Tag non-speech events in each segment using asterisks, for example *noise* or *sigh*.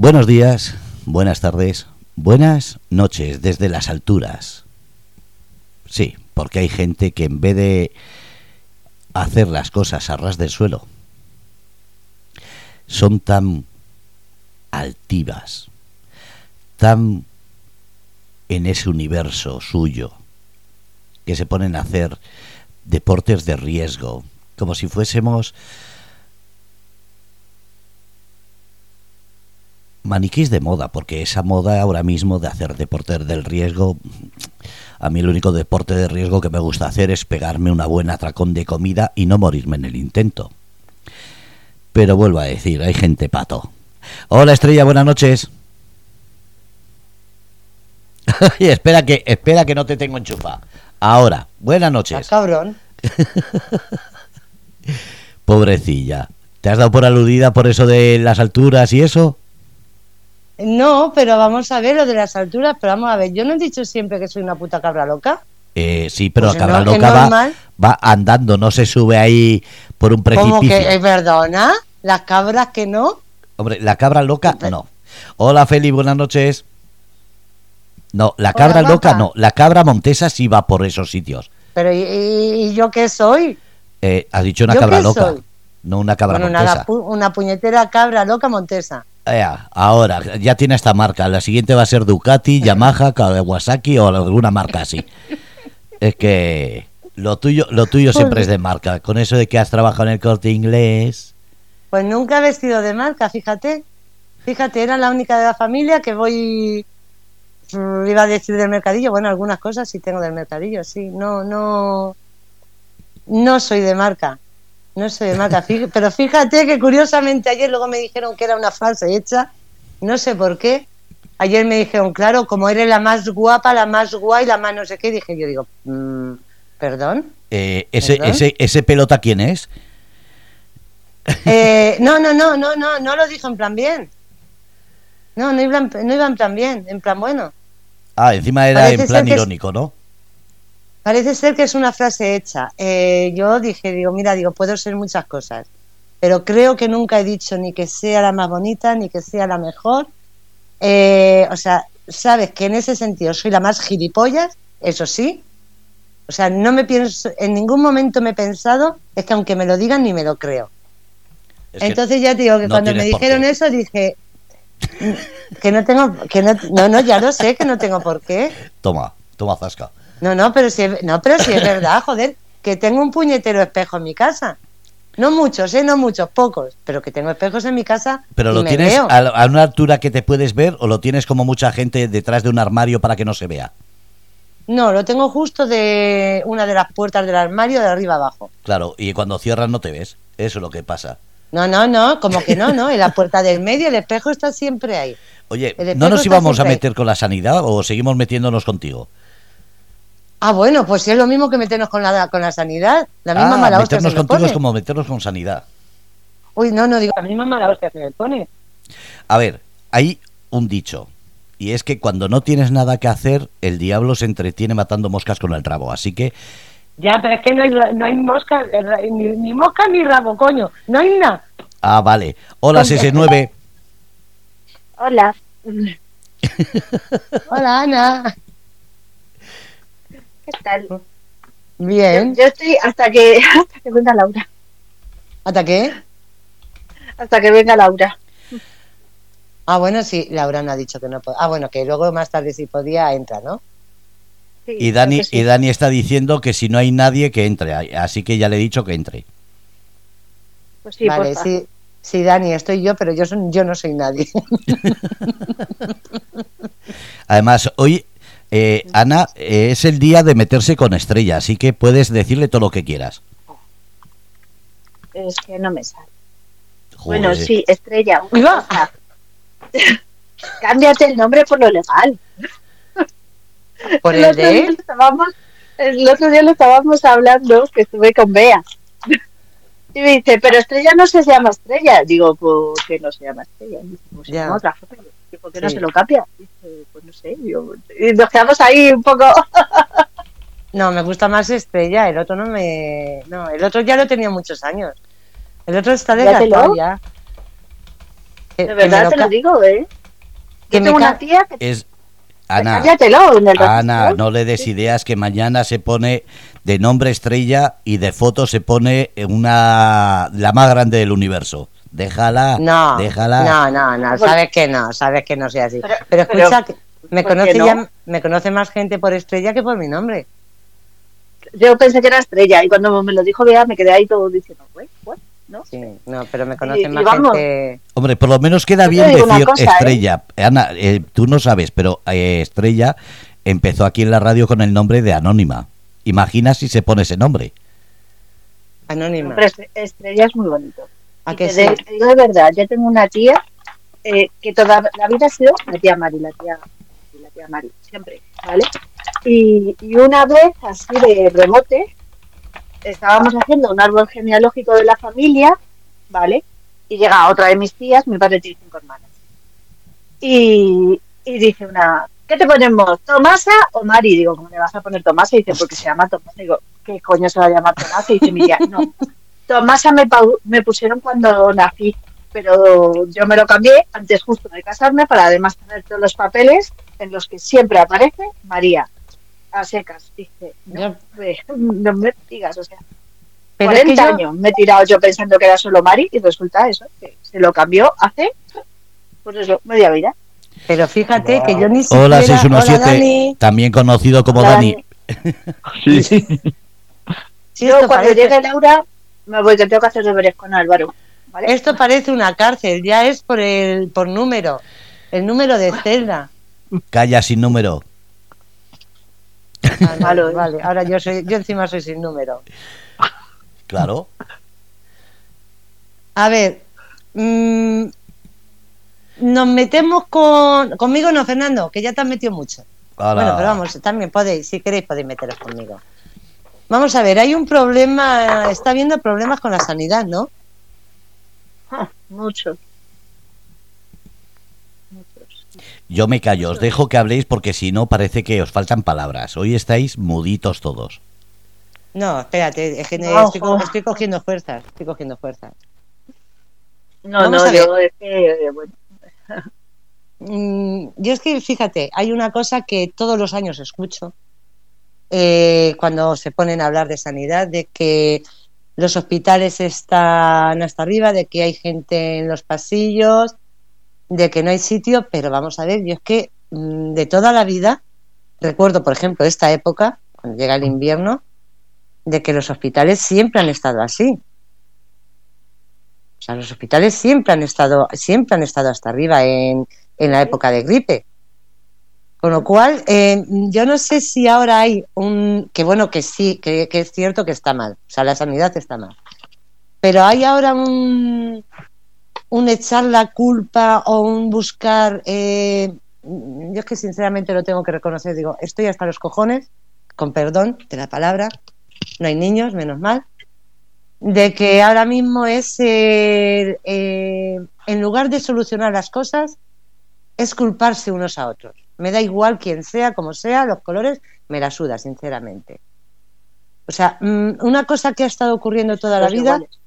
Buenos días, buenas tardes, buenas noches desde las alturas. Sí, porque hay gente que en vez de hacer las cosas a ras del suelo, son tan altivas, tan en ese universo suyo, que se ponen a hacer deportes de riesgo, como si fuésemos maniquís de moda, porque esa moda ahora mismo de hacer deportes del riesgo, a mí el único deporte de riesgo que me gusta hacer es pegarme una buena atracón de comida y no morirme en el intento. Pero vuelvo a decir, hay gente pato. Hola Estrella, buenas noches. *laughs* espera que, espera que no te tengo enchufa. Ahora, buenas noches. Ah, cabrón. *laughs* Pobrecilla. ¿Te has dado por aludida por eso de las alturas y eso? No, pero vamos a ver lo de las alturas, pero vamos a ver, yo no he dicho siempre que soy una puta cabra loca. Eh, sí, pero Pues la cabra no, es loca va, va andando, no se sube ahí por un ¿Cómo precipicio. que, eh, perdona? Las cabras que no. Hombre, la cabra loca, no. Hola Feli, buenas noches. No, la Hola, cabra loca no. La cabra montesa sí va por esos sitios. Pero ¿y, yo qué soy? Eh, has dicho una ¿Yo cabra loca, soy? no una cabra Bueno, montesa. pu- una puñetera cabra loca montesa. Ea, ahora, ya tiene esta marca. La siguiente va a ser Ducati, Yamaha, Kawasaki o alguna marca así. Es que lo tuyo, lo tuyo siempre es de marca. Con eso de que has trabajado en el corte inglés. Pues nunca he vestido de marca, fíjate. Fíjate, era la única de la familia que voy. mm, Iba a decir del mercadillo. Bueno, algunas cosas sí tengo del mercadillo, sí. No, no. No soy de marca. No soy de marca. Fí- Pero fíjate que curiosamente ayer luego me dijeron que era una frase hecha. No sé por qué. Ayer me dijeron, claro, como eres la más guapa, la más guay, la más no sé qué. Dije yo, digo, mm, ¿perdón? Eh, ese, ¿Perdón? ese, ese pelota, ¿quién es? *laughs* Eh, no, no, no, no, no, no lo dijo en plan bien. No, no iba, en, no iba en plan bien, en plan bueno. Ah, encima era Parece en plan es- irónico, ¿no? Parece ser que es una frase hecha. Eh, yo dije, digo, mira, digo, puedo ser muchas cosas, pero creo que nunca he dicho ni que sea la más bonita, ni que sea la mejor. Eh, o sea, sabes que en ese sentido soy la más gilipollas, eso sí. O sea, no me pienso, en ningún momento me he pensado, es que aunque me lo digan ni me lo creo. Es Entonces ya te digo que no cuando me dijeron eso dije que no tengo, que no, no, no, ya lo sé que no tengo por qué. Toma, toma zasca. No, no, pero si es, no, pero si es verdad, *laughs* joder, que tengo un puñetero espejo en mi casa. No muchos, eh, no muchos, pocos, pero que tengo espejos en mi casa. ¿Pero y lo me tienes veo. a, a una altura que te puedes ver o lo tienes como mucha gente detrás de un armario para que no se vea? No, lo tengo justo de una de las puertas del armario de arriba abajo. Claro, y cuando cierras no te ves. Eso es lo que pasa. No, no, no, como que no, no, en la puerta del medio el espejo está siempre ahí. Oye, ¿no nos íbamos a ahí. meter con la sanidad o seguimos metiéndonos contigo? Ah, bueno, pues si es lo mismo que meternos con la, con la sanidad, la misma ah, mala hostia meternos se contigo pone. es como meternos con sanidad. Uy, no, no digo, la misma mala hostia se me pone. A ver, hay un dicho. Y es que cuando no tienes nada que hacer, el diablo se entretiene matando moscas con el rabo. Así que, Ya, pero es que no hay, no hay mosca, ni, ni mosca ni rabo, coño, no hay nada. ah, vale. Hola, CS9. Hola. *laughs* Hola, Ana. ¿Qué tal? Bien. yo estoy hasta que *laughs* hasta que venga Laura. ¿Hasta qué? Hasta que venga Laura. Ah, bueno, sí, Laura no ha dicho que no puede. Ah, bueno, que luego más tarde si podía entra, ¿no? Sí, Y Dani, sí. y Dani está diciendo que si no hay nadie, que entre. Así que ya le he dicho que entre. Pues sí, vale, porfa. sí, sí, Dani, estoy yo, pero yo, son- yo no soy nadie. *laughs* Además, hoy, eh, Ana, eh, es el día de meterse con Estrella, así que puedes decirle todo lo que quieras. Es que no me sale. Joder. Bueno, sí, Estrella. Cosa. *laughs* Cámbiate el nombre por lo legal. Por el, el otro de día él. lo estábamos, el otro día lo estábamos hablando, que estuve con Bea. *laughs* Y me dice, pero Estrella no se llama Estrella. Digo, ¿por qué no se llama Estrella? Y dice, pues se Ya. llama otra cosa. Y ¿por qué no Sí. se lo cambia? Dice, pues no sé. Digo, y nos quedamos ahí un poco... *laughs* No, me gusta más Estrella, el otro no me... No, el otro ya lo tenía mucho años. El otro está Cámbiatelo. desgastado ya. De que verdad lo te lo digo, ¿eh? que Yo me tengo una tía que... Es Ana, Cállatelo en el Ana, no le des ideas que mañana se pone de nombre estrella y de foto se pone una la más grande del universo. Déjala, No, déjala. no, no, no, sabes que no, sabes que no soy así. Pero- Pero, escucha, pero, que me ¿por qué conoce no? ya, me conoce más gente por estrella que por mi nombre. Yo pensé que era estrella y cuando me lo dijo Bea me quedé ahí todo diciendo, "Güey, what?", ¿no? Sí, no, pero me conoce Y- y más vamos. gente. Hombre, por lo menos queda bien decir cosa, ¿eh? estrella. Ana, eh, tú no sabes, pero eh, estrella empezó aquí en la radio con el nombre de Anónima. Imagina si se pone ese nombre. Anónima. Pero estre- estrella es muy bonito. ¿A Y que te sí? de- te digo de verdad, yo tengo una tía eh, que toda la vida ha sido la tía Mari, la tía, la tía Mari, siempre, ¿vale? Y, y una vez, así de rebote, estábamos haciendo un árbol genealógico de la familia, ¿vale? Y llega otra de mis tías, mi padre tiene cinco hermanas. Y, y dice una, ¿qué te ponemos? ¿Tomasa o Mari? Digo, ¿cómo le vas a poner Tomasa? Y dice, porque se llama Tomasa. Digo, ¿qué coño se va a llamar Tomasa? Y dice mi tía, no, Tomasa me, pusieron cuando nací, pero yo me lo cambié antes justo de casarme para además tener todos los papeles en los que siempre aparece María. A secas, dice, no, me- *laughs* no me digas, o sea, Pero es 40 que yo- años me he tirado yo pensando que era solo Mari y resulta eso, que se lo cambió hace, pues eso, media vida. Pero fíjate que yo ni siquiera... Hola Hola, 617, Dani. también conocido como Hola, Dani. Sí, sí. *laughs* Sí, yo cuando parece, llegue Laura me voy que tengo que hacer deberes con Álvaro. ¿vale? esto parece una cárcel, ya es por el por número, el número de celda. Calla sin número. Vale, *laughs* ahora yo soy, yo encima soy sin número. Claro. A ver, mm, nos metemos con conmigo no, Fernando, que ya te has metido mucho. Ahora- Bueno, pero vamos, también podéis, si queréis podéis meteros conmigo. Vamos a ver, hay un problema, está habiendo problemas con la sanidad, ¿no? Ah, mucho. Muchos. Yo me callo, os dejo que habléis porque si no parece que os faltan palabras. Hoy estáis muditos todos. No, espérate, es que No, estoy, co- ojo. estoy cogiendo fuerzas, estoy cogiendo fuerzas. No, Vamos no, yo es que, eh, bueno, Mm, yo es que, fíjate, hay una cosa que todos los años escucho eh, cuando se ponen a hablar de sanidad, de que los hospitales están hasta arriba, de que hay gente en los pasillos, de que no hay sitio, pero vamos a ver, yo es que mm, de toda la vida, recuerdo, por ejemplo, esta época, cuando llega el invierno, de que los hospitales siempre han estado así. O sea, los hospitales siempre han estado, siempre han estado hasta arriba en, en la época de gripe. Con lo cual, eh, yo no sé si ahora hay un, que bueno, que sí, que, es cierto que está mal, o sea, la sanidad está mal. Pero hay ahora un, un echar la culpa o un buscar, eh, yo es que sinceramente lo tengo que reconocer, digo, estoy hasta los cojones, con perdón de la palabra, no hay niños, menos mal, de que ahora mismo es, eh, en lugar de solucionar las cosas, es culparse unos a otros. Me da igual quién sea, como sea, los colores, me la suda, sinceramente. O sea, mm, una cosa que ha estado ocurriendo toda la vida, iguales.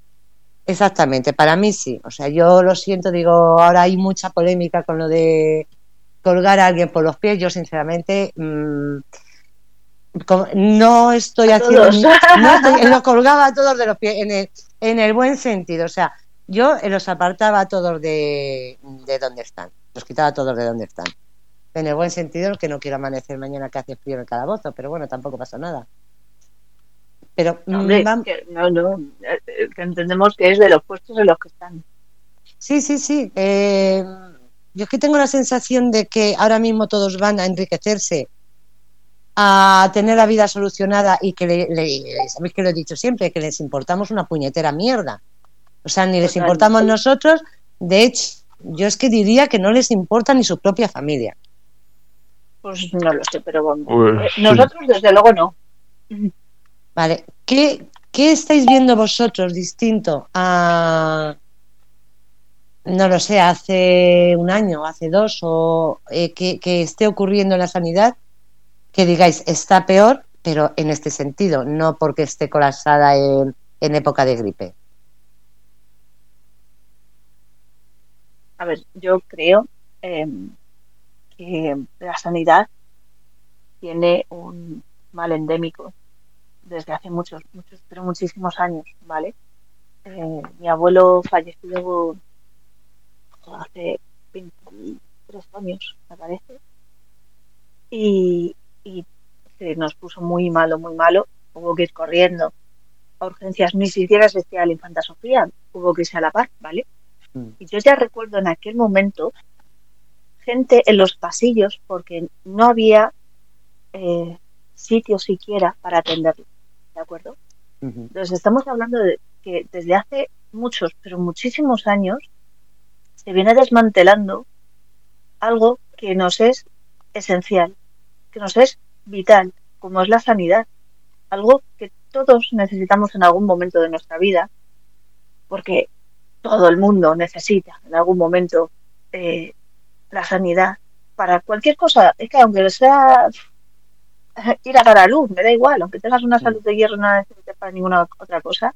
exactamente, para mí sí. O sea, yo lo siento, digo, ahora hay mucha polémica con lo de colgar a alguien por los pies. Yo, sinceramente, mm, no estoy A haciendo. *laughs* No estoy- los colgaba a todos de los pies, en el, en el buen sentido. O sea, yo los apartaba a todos de, de donde están. Los quitaba a todos de donde están. En el buen sentido, que no quiero amanecer mañana que hace frío en el calabozo, pero bueno, tampoco pasa nada. Pero mm, Hombre, que no, no, eh, eh, que entendemos que es de los puestos en los que están. Sí, sí, sí. Eh, yo es que tengo la sensación de que ahora mismo todos van a enriquecerse, a tener la vida solucionada y que, le, le- sabéis que lo he dicho siempre, que les importamos una puñetera mierda. O sea, ni les importamos nosotros. De hecho, yo es que diría que no les importa ni su propia familia. Pues no lo sé, pero vamos. Pues, Eh, sí. Nosotros, desde luego, no. Vale, ¿qué, qué estáis viendo vosotros distinto a, no lo sé, hace un año, hace dos, o eh, que, que esté ocurriendo en la sanidad, que digáis está peor, pero en este sentido, no porque esté colapsada en, en época de gripe? a ver, yo creo eh, que la sanidad tiene un mal endémico desde hace muchos, muchos, pero muchísimos años, ¿vale? Eh, mi abuelo falleció hace 23 años, me parece, y, y se nos puso muy malo, muy malo, hubo que ir corriendo a urgencias, ni siquiera existía la infanta Sofía, hubo que irse a la paz, ¿vale? Mm. Y yo ya recuerdo en aquel momento gente en los pasillos porque no había eh, sitio siquiera para atenderlo, ¿de acuerdo? Entonces estamos hablando de que desde hace muchos, pero muchísimos años, se viene desmantelando algo que nos es esencial, que nos es vital, como es la sanidad. Algo que todos necesitamos en algún momento de nuestra vida, porque todo el mundo necesita en algún momento eh, la sanidad para cualquier cosa. Es que aunque sea *laughs* ir a dar a luz, me da igual, aunque tengas una salud de hierro, no necesites para ninguna otra cosa.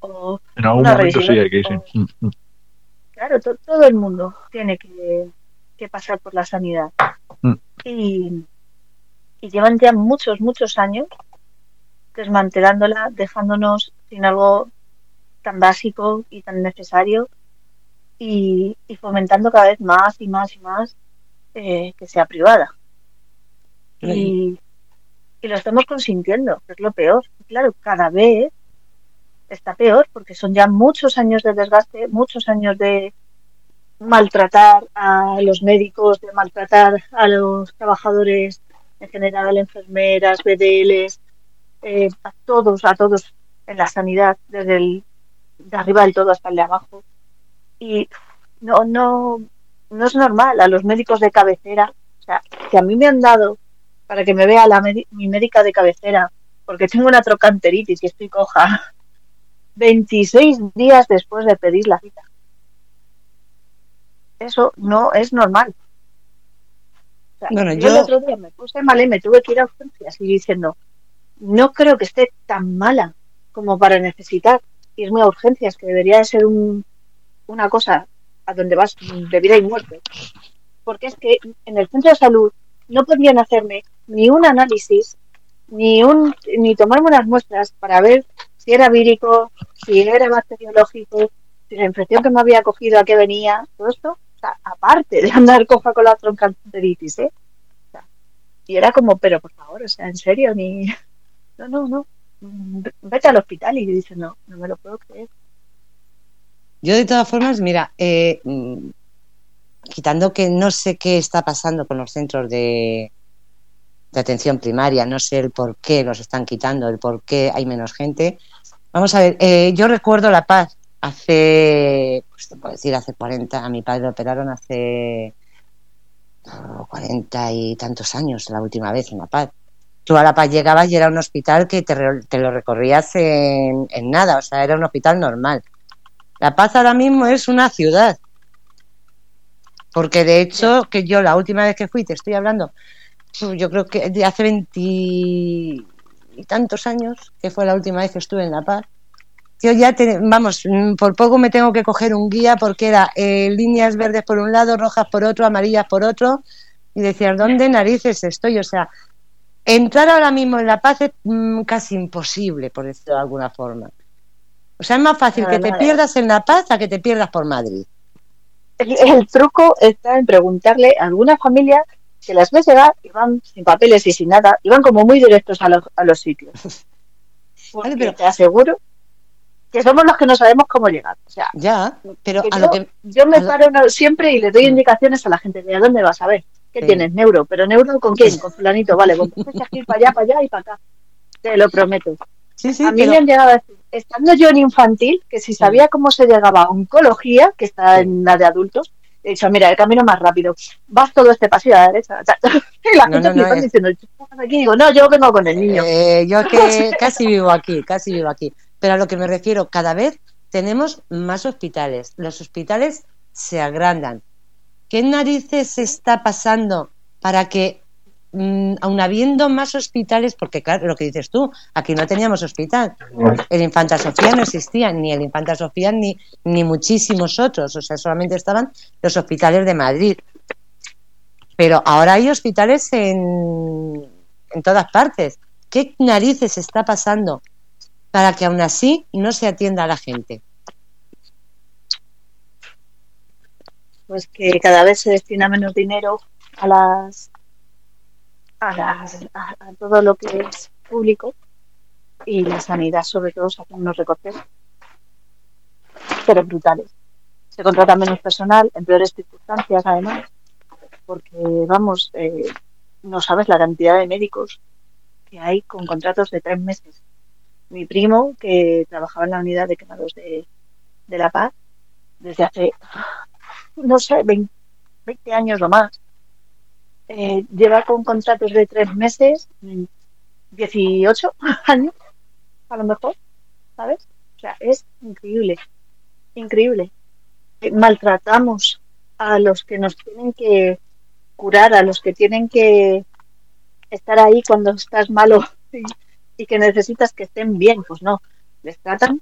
O En algún momento sí hay que ir. sí. o- Mm, mm. Claro, to- todo el mundo tiene que, que pasar por la sanidad. Mm. Y, y llevan ya muchos, muchos años desmantelándola, dejándonos sin algo tan básico y tan necesario y, y fomentando cada vez más y más y más eh, que sea privada. Y, y lo estamos consintiendo, que es lo peor. Y claro, cada vez está peor porque son ya muchos años de desgaste, muchos años de maltratar a los médicos, de maltratar a los trabajadores en general, enfermeras, BDLs, eh, a todos, a todos en la sanidad, desde el de arriba del todo hasta el de abajo. Y no, no, no es normal a los médicos de cabecera. O sea, que a mí me han dado para que me vea la mi médica de cabecera, porque tengo una trocanteritis y estoy coja, *laughs* 26 días después de pedir la cita. Eso no es normal. O sea, Bueno, yo, yo- el otro día me puse mal y me tuve que ir a urgencias y diciendo, no creo que esté tan mala como para necesitar irme a urgencias, que debería de ser un, una cosa a donde vas de vida y muerte. Porque es que en el centro de salud no podían hacerme ni un análisis, ni un ni tomarme unas muestras para ver si era vírico, si era bacteriológico, si la infección que me había cogido a qué venía, todo esto, o sea, aparte de andar coja con la troncanteritis, ¿eh? O y era como, pero por favor, o sea, en serio, ni... *laughs* No, no, no. Vete al hospital y dice, no, no me lo puedo creer. Yo de todas formas, mira, eh, mm, quitando que no sé qué está pasando con los centros de, atención primaria, no sé el por qué los están quitando, el por qué hay menos gente. Vamos a ver, eh, yo recuerdo La Paz hace, pues te puedo decir, hace 40, a mi padre lo operaron hace oh, 40 y tantos años, la última vez en La Paz. Tú a La Paz llegabas y era un hospital que te, lo recorrías en nada, o sea, era un hospital normal. La Paz ahora mismo es una ciudad. Porque de hecho, que yo la última vez que fui, te estoy hablando, yo creo que de hace 20 y tantos años, que fue la última vez que estuve en La Paz. Yo ya, te- vamos, mm, por poco me tengo que coger un guía porque era eh, líneas verdes por un lado, rojas por otro, amarillas por otro, y decías, ¿dónde narices estoy? O sea, entrar ahora mismo en La Paz es mm, casi imposible, por decirlo de alguna forma. O sea, es más fácil que te pierdas en La Paz a que te pierdas por Madrid. El, el truco está en preguntarle a alguna familia que las ves llegar y van sin papeles y sin nada, y van como muy directos a los, a los sitios. *laughs* Porque Vale, pero- te aseguro que somos los que no sabemos cómo llegar. O sea, Ya, pero a yo, lo que... yo me lo- paro siempre y le doy indicaciones a la gente de a dónde vas a ver. ¿Qué Sí. tienes? Neuro. ¿Pero neuro con quién? Con fulanito. Vale, pues tienes que ir para allá, para allá y para acá. Te lo prometo. Sí, sí, a mí pero- me han llegado a decir, estando yo en infantil, que si sabía cómo se llegaba a oncología, que está en la de adultos, he dicho, mira, el camino más rápido, vas todo este pasillo a la derecha. *laughs* Y la No, gente no, no, es- diciendo, "¿Tú qué haces aquí? Digo, no, yo vengo con el niño. Eh, yo que *laughs* casi vivo aquí, casi vivo aquí. Pero a lo que me refiero, cada vez tenemos más hospitales. Los hospitales se agrandan. ¿Qué narices está pasando para que mm, aun habiendo más hospitales, porque claro, lo que dices tú, aquí no teníamos hospital. El Infanta Sofía no existía, ni el Infanta Sofía ni, ni muchísimos otros, o sea, solamente estaban los hospitales de Madrid. Pero ahora hay hospitales en, en todas partes. ¿Qué narices está pasando para que aún así no se atienda a la gente? Pues que cada vez se destina menos dinero a las a, las, a, a todo lo que es público y la sanidad sobre todo se hacen unos recortes pero brutales. Se contrata menos personal en peores circunstancias además porque vamos, eh, no sabes la cantidad de médicos que hay con contratos de tres meses. Mi primo, que trabajaba en la unidad de quemados de, de La Paz, desde hace, no sé, 20, 20 años o más, eh, lleva con contratos de tres meses, 18 *laughs* años, a lo mejor, ¿sabes? O sea, es increíble, increíble. Eh, maltratamos a los que nos tienen que curar, a los que tienen que estar ahí cuando estás malo *laughs* y, que necesitas que estén bien, pues no, les tratan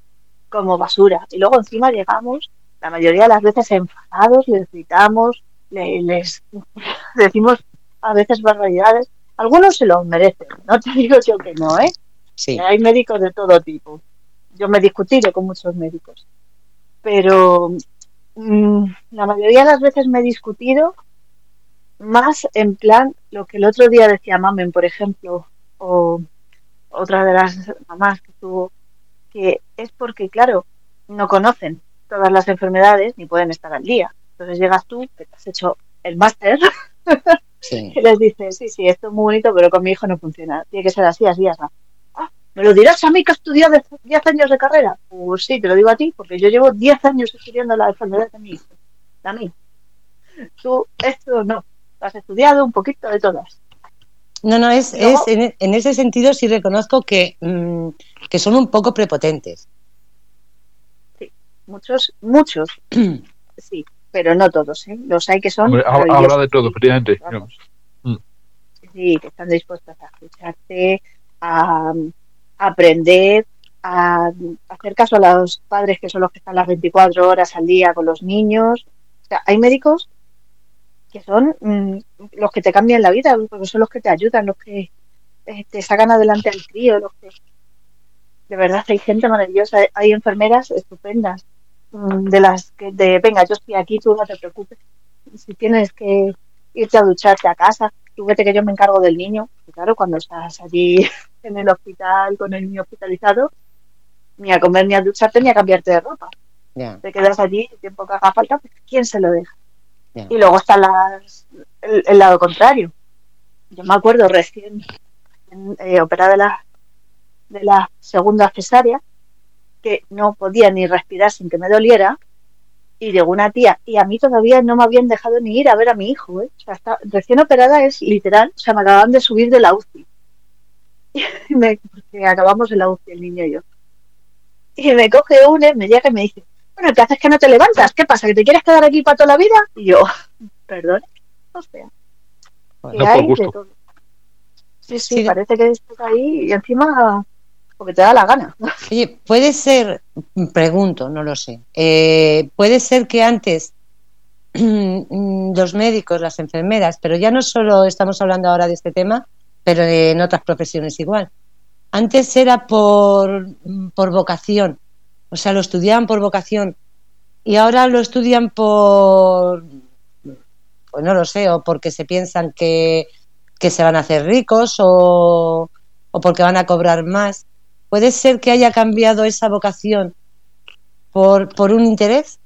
como basura. Y luego encima llegamos, la mayoría de las veces enfadados, les gritamos, le- les *laughs* decimos a veces barbaridades. Algunos se los merecen, no te *laughs* digo yo que no, ¿eh? Sí. Hay médicos de todo tipo. Yo me he discutido con muchos médicos. Pero mm, la mayoría de las veces me he discutido más en plan lo que el otro día decía Mamen, por ejemplo, o otra de las mamás que tuvo, que es porque, claro, no conocen todas las enfermedades ni pueden estar al día. Entonces llegas tú, que te has hecho el máster, *laughs* Sí. y *laughs* les dices, sí, sí, esto es muy bonito, pero con mi hijo no funciona. Tiene que ser así, así, así. Ah, ¿me lo dirás a mí que has estudiado 10 años de carrera? Pues sí, te lo digo a ti, porque yo llevo 10 años estudiando la enfermedad de mi hijo. A mí. Tú, esto no. Has estudiado un poquito de todas. No, no, es, es en, en ese sentido sí reconozco que, mm, que son un poco prepotentes. Muchos, muchos, *clears throat* sí, pero no todos, ¿eh? Los hay que son Hombre, ha- maravillosos. habrá de todo, efectivamente. Vamos. Sí, que están dispuestos a escucharte, a, a aprender, a, hacer caso a los padres que son los que están las 24 horas al día con los niños. O sea, hay médicos que son mm, los que te cambian la vida, porque son los que te ayudan, los que eh, te sacan adelante al crío, los que... De verdad, hay gente maravillosa, hay- enfermeras estupendas, mm, de las que, de, venga, yo estoy aquí, tú no te preocupes. Si tienes que irte a ducharte a casa, tú vete que yo me encargo del niño. Y claro, cuando estás allí *laughs* en el hospital con el niño hospitalizado, ni a comer, ni a ducharte, ni a cambiarte de ropa. Te quedas allí el tiempo que haga falta, pues, ¿quién se lo deja? Y luego está las, el, el lado contrario. Yo me acuerdo recién eh, operada de la, de la segunda cesárea, que no podía ni respirar sin que me doliera, y llegó una tía, y a mí todavía no me habían dejado ni ir a ver a mi hijo, ¿eh? O sea, está, recién operada es literal, o sea, me acababan de subir de la UCI. *laughs* Y me, porque acabamos en la UCI, el niño y yo. Y me coge una, me llega y me dice, bueno, ¿qué haces que no te levantas? ¿Qué pasa? ¿Que te quieres quedar aquí para toda la vida? Y yo, *laughs* perdón, o sea, No por hay de gusto. todo. Sí, sí, Sí. parece que estás ahí y encima porque te da la gana. *laughs* Oye, puede ser, pregunto, no lo sé, eh, puede ser que antes *clears throat* los médicos, las enfermeras, pero ya no solo estamos hablando ahora de este tema, pero en otras profesiones igual. Antes era por, por vocación, o sea, lo estudiaban por vocación y ahora lo estudian por, pues no lo sé, o porque se piensan que, que se van a hacer ricos o, o porque van a cobrar más. ¿Puede ser que haya cambiado esa vocación por, por un interés?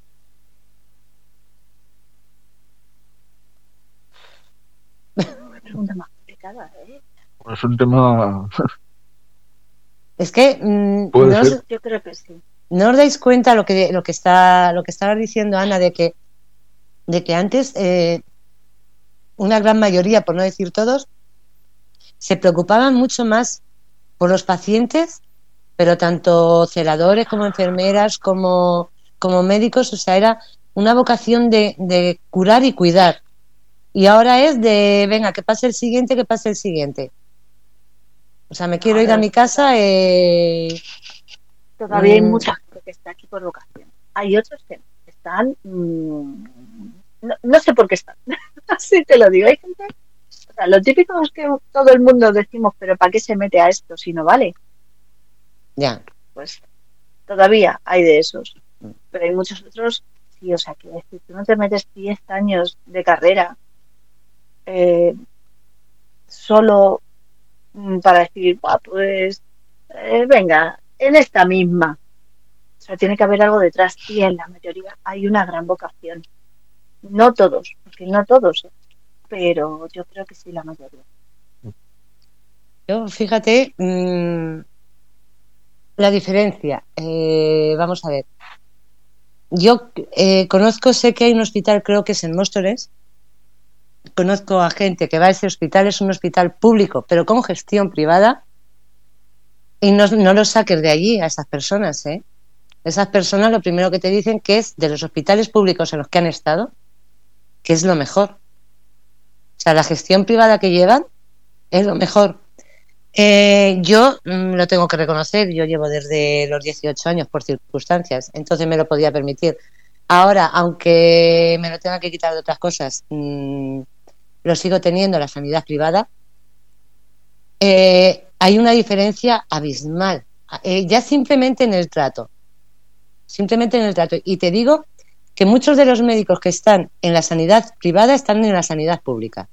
Pregunta más complicada, ¿eh? Es un tema. Es que mm, Puede no, os. Yo creo que sí. no os dais cuenta lo que lo que está lo que estaba diciendo Ana de que de que antes eh, una gran mayoría, por no decir todos, se preocupaban mucho más por los pacientes, pero tanto celadores como enfermeras como como médicos, o sea, era una vocación de, de curar y cuidar. Y ahora es de, venga, que pase el siguiente, que pase el siguiente. O sea, me quiero ir a mi casa. Eh, Todavía hay Mm. mucha gente que está aquí por vocación. Hay otros que están. mm, no, no sé por qué están. *laughs* Así te lo digo. Hay gente. O sea, lo típico es que todo el mundo decimos, pero ¿para qué se mete a esto si no vale? Ya. Pues todavía hay de esos. Pero hay muchos otros. Sí, o sea, que decir, tú no te metes 10 años de carrera eh, solo mm, para decir, "Buah, pues eh, venga, en esta misma. O sea, tiene que haber algo detrás y en la mayoría hay una gran vocación. No todos, porque no todos, ¿eh? pero yo creo que sí la mayoría. Yo, fíjate, mm, la diferencia. Eh, vamos a ver. Yo eh, conozco, sé que hay un hospital, creo que es en Móstoles. Conozco a gente que va a ese hospital, es un hospital público, pero con gestión privada. Y no, no los saques de allí a esas personas, ¿eh? Esas personas lo primero que te dicen que es de los hospitales públicos en los que han estado, que es lo mejor. O sea, la gestión privada que llevan es lo mejor. Eh, yo mm, lo tengo que reconocer, yo llevo desde los 18 años por circunstancias, entonces me lo podía permitir. Ahora, aunque me lo tenga que quitar de otras cosas, mm, lo sigo teniendo la sanidad privada. Eh, hay una diferencia abismal, eh, ya simplemente en el trato, simplemente en el trato. Y te digo que muchos de los médicos que están en la sanidad privada están en la sanidad pública.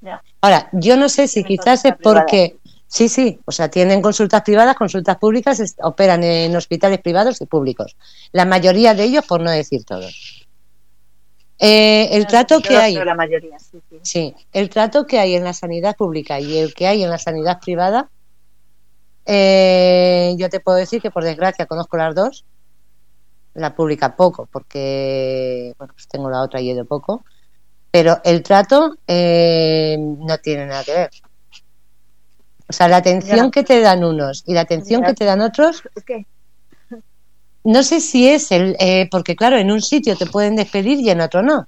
Ya. Ahora, yo no sé si quizás es privada. porque, sí, sí, o sea, tienen consultas privadas, consultas públicas, operan en hospitales privados y públicos. La mayoría de ellos, por no decir todos. Eh, el trato que hay, La mayoría, sí, sí. sí, el trato que hay en la sanidad pública y el que hay en la sanidad privada, eh, yo te puedo decir que por desgracia conozco las dos. La pública poco, porque bueno, pues tengo la otra y he ido poco. Pero el trato eh, no tiene nada que ver. O sea, la atención Ya. que te dan unos y la atención Ya. que te dan otros, que no sé si es el. eh, porque, claro, en un sitio te pueden despedir y en otro no.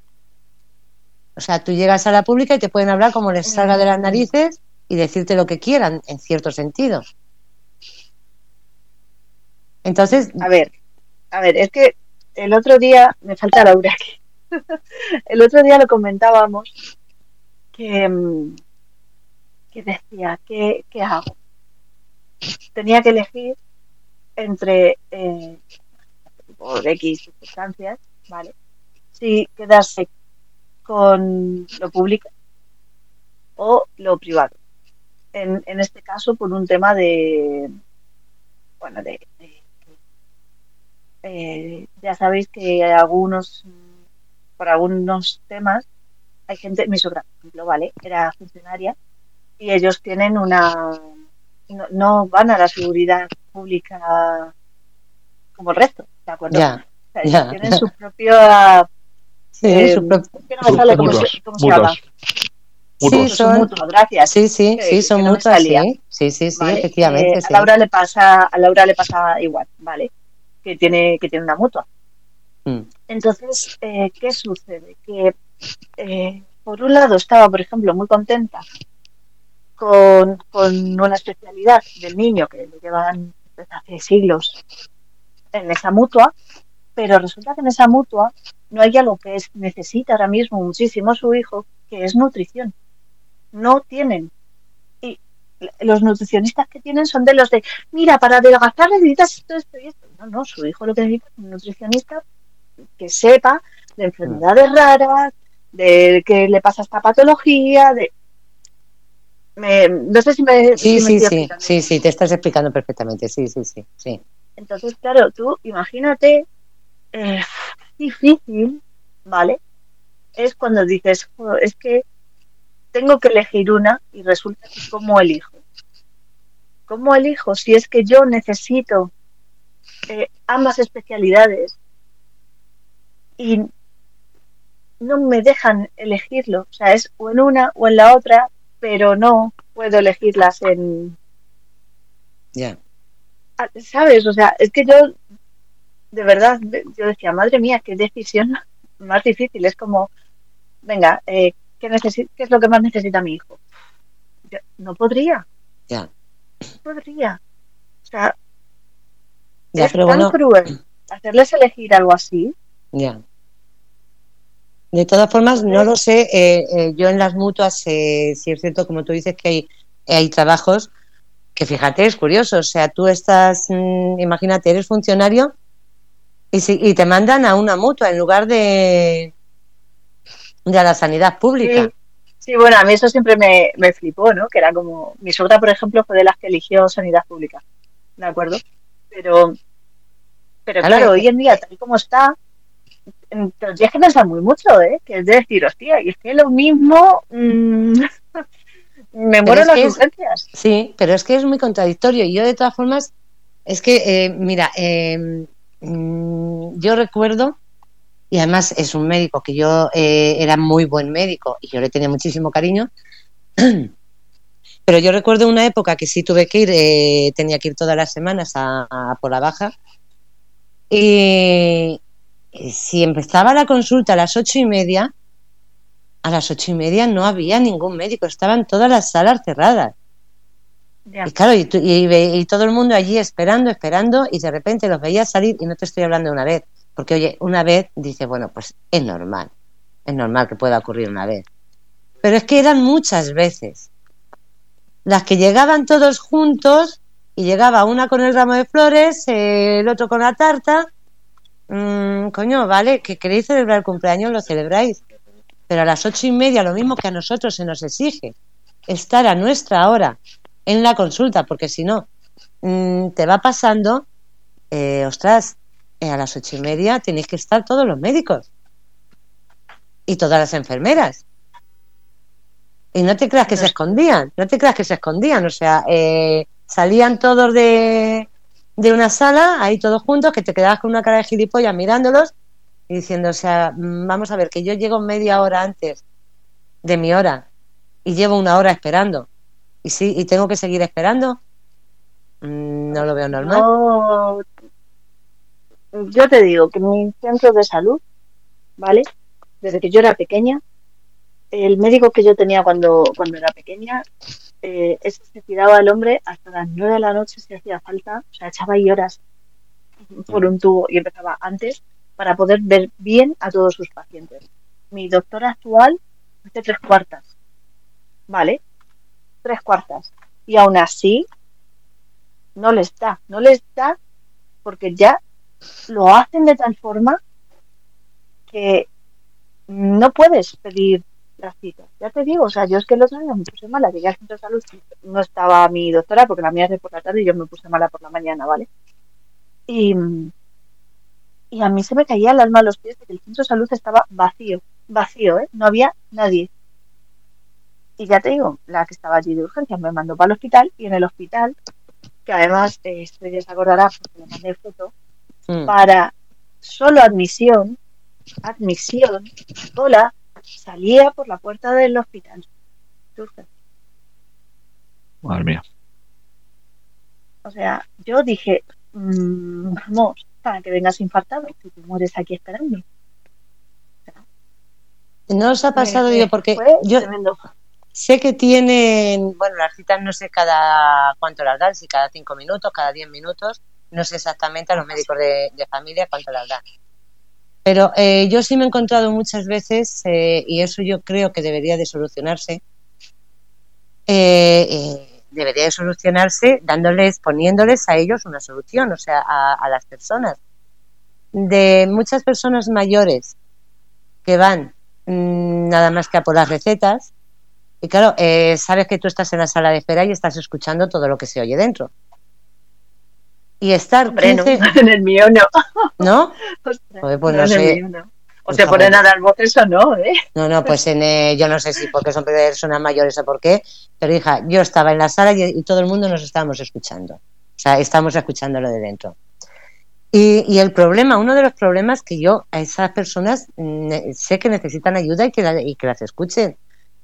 O sea, tú llegas a la pública y te pueden hablar como les salga de las narices y decirte lo que quieran, en cierto sentido. Entonces, A ver, a ver, es que el otro día, me falta Laura aquí. *laughs* el otro día lo comentábamos que, mm, que decía, ¿qué, qué hago? Tenía que elegir entre, eh, por X circunstancias, ¿vale? Si quedarse con lo público o lo privado. En, en este caso, por un tema de, bueno, de, de- eh, ya sabéis que algunos, por algunos temas, hay gente, mi suegra, por ejemplo, ¿vale? Era funcionaria y ellos tienen una, no, no van a la seguridad pública como el resto, ¿de acuerdo? ya. O sea, tienen su *laughs* propia, Sí, eh, su pro- es que no me sale cómo Mutuas, se, cómo se llama. Sí, son- gracias. sí, sí, que- sí, son que no sí. Sí, sí, sí, ¿vale? efectivamente, Eh, sí. a Laura le pasa, a Laura le pasa igual, ¿vale? Que tiene, que tiene una mutua. Mm. Entonces, eh, ¿qué sucede? Que eh, por un lado estaba, por ejemplo, muy contenta con, una especialidad del niño que le llevan desde hace siglos en esa mutua, pero resulta que en esa mutua no hay algo que es, necesita ahora mismo muchísimo su hijo, que es nutrición. No tienen. Y los nutricionistas que tienen son de los de, mira, para adelgazar necesitas esto, esto y esto. No, no, su hijo lo que necesita es un nutricionista que sepa de enfermedades raras, de qué le pasa esta patología, de... Me- no sé si me... Sí, si sí, sí, sí, sí, te estás explicando perfectamente, sí, sí, sí, sí. Entonces, claro, tú imagínate, eh, difícil, ¿vale? Es cuando dices, "Jo, es que tengo que elegir una y resulta que cómo elijo. ¿Cómo elijo si es que yo necesito eh, ambas especialidades y no me dejan elegirlo? O sea, es o en una o en la otra, pero no puedo elegirlas en, Ya. Ah, ¿Sabes? O sea, es que yo, de verdad, yo decía, madre mía, qué decisión *laughs* más difícil. Es como, venga, eh, ¿qué, ¿qué es lo que más necesita mi hijo? Yo no podría, Ya, no podría. O sea, es pero tan bueno, cruel *clears throat* hacerles elegir algo así. ya. De todas formas, no lo sé. eh, eh, yo en las mutuas, eh, sí es cierto, como tú dices, que hay, hay trabajos que fíjate, es curioso. O sea, tú estás, mm, imagínate, eres funcionario y, si- y te mandan a una mutua en lugar de, de a la sanidad pública. Sí, sí, bueno, a mí eso siempre me, me flipó, ¿no? Que era como, mi suegra, por ejemplo, fue de las que eligió sanidad pública, ¿de acuerdo? Pero, pero Claro, claro, hoy en día, tal y como está, te lo tienes que pensar muy mucho, ¿eh? Que es de decir, hostia, y es que lo mismo, mm, *laughs* me muero las es- urgencias. Sí, pero es que es muy contradictorio. Y yo, de todas formas, es que, eh, mira, eh, mm, yo recuerdo, y además es un médico que yo eh, era muy buen médico y yo le tenía muchísimo cariño, *clears throat* pero yo recuerdo una época que sí tuve que ir, tenía que ir todas las semanas a, a por la baja. Y si empezaba la consulta a las ocho y media, a las ocho y media no había ningún médico, estaban todas las salas cerradas. Ya. Y claro, y, y y todo el mundo allí esperando, esperando, y de repente los veías salir, y no te estoy hablando una vez, porque oye, una vez dice, bueno, pues es normal, es normal que pueda ocurrir una vez. Pero es que eran muchas veces. Las que llegaban todos juntos, y llegaba una con el ramo de flores, eh, el otro con la tarta. Mm, coño, vale, que queréis celebrar el cumpleaños, lo celebráis. Pero a las ocho y media, lo mismo que a nosotros se nos exige, estar a nuestra hora en la consulta, porque si no, mm, te va pasando, eh, ostras, eh, a las ocho y media tenéis que estar todos los médicos y todas las enfermeras. Y no te creas que se escondían, no te creas que se escondían, o sea, eh, salían todos de, de una sala, ahí todos juntos, que te quedabas con una cara de gilipollas mirándolos y diciendo, o sea, mm, vamos a ver, que yo llego media hora antes de mi hora y llevo una hora esperando. Y sí, y tengo que seguir esperando. Mm, No lo veo normal. No, yo te digo que mi centro de salud, ¿vale? Desde que yo era pequeña, el médico que yo tenía cuando, cuando era pequeña, eh, ese se tiraba al hombre hasta las nueve de la noche si hacía falta, o sea, echaba ahí horas por un tubo y empezaba antes para poder ver bien a todos sus pacientes. Mi doctora actual hace tres cuartas, ¿vale? Tres cuartas. Y aún así, no les da, no les da porque ya lo hacen de tal forma que no puedes pedir las citas. Ya te digo, o sea, yo es que el otro día me puse mala, llegué al centro de salud, no estaba mi doctora porque la mía es de por la tarde y yo me puse mala por la mañana, ¿vale? Y, y a mí se me caía el alma a los pies de que el centro de salud estaba vacío, vacío, ¿eh? No había nadie. Y ya te digo, la que estaba allí de urgencias me mandó para el hospital y en el hospital, que además eh, se acordará porque le mandé foto, Mm. para solo admisión, admisión, sola, salía por la puerta del hospital. urgencias. Madre mía. O sea, yo dije, mm, vamos, para que vengas infartado, que te mueres aquí esperando. No os ha pasado, me porque yo tremendo. sé que tienen, bueno, las citas no sé cada cuánto las dan, si cada cinco minutos, cada diez minutos, no sé exactamente a los médicos de, de familia cuánto las dan. Pero eh, yo sí me he encontrado muchas veces, eh, y eso yo creo que debería de solucionarse, eh, eh, debería de solucionarse dándoles, poniéndoles a ellos una solución, o sea, a, las personas. De muchas personas mayores que van mm, nada más que a por las recetas, y claro, eh, sabes que tú estás en la sala de espera y estás escuchando todo lo que se oye dentro. Y estar Hombre, no, 15, *laughs* en el mío no. ¿no? Ostras, pues no, no sé. mío no. O Pues se ponen a dar voces o no, ¿eh? No, no, pues en, eh, yo no sé si porque son personas mayores o por qué, pero hija, yo estaba en la sala y, y todo el mundo nos estábamos escuchando. O sea, estamos escuchando lo de dentro. Y, y el problema, uno de los problemas que yo a esas personas mm, sé que necesitan ayuda y que, la- y que las escuchen,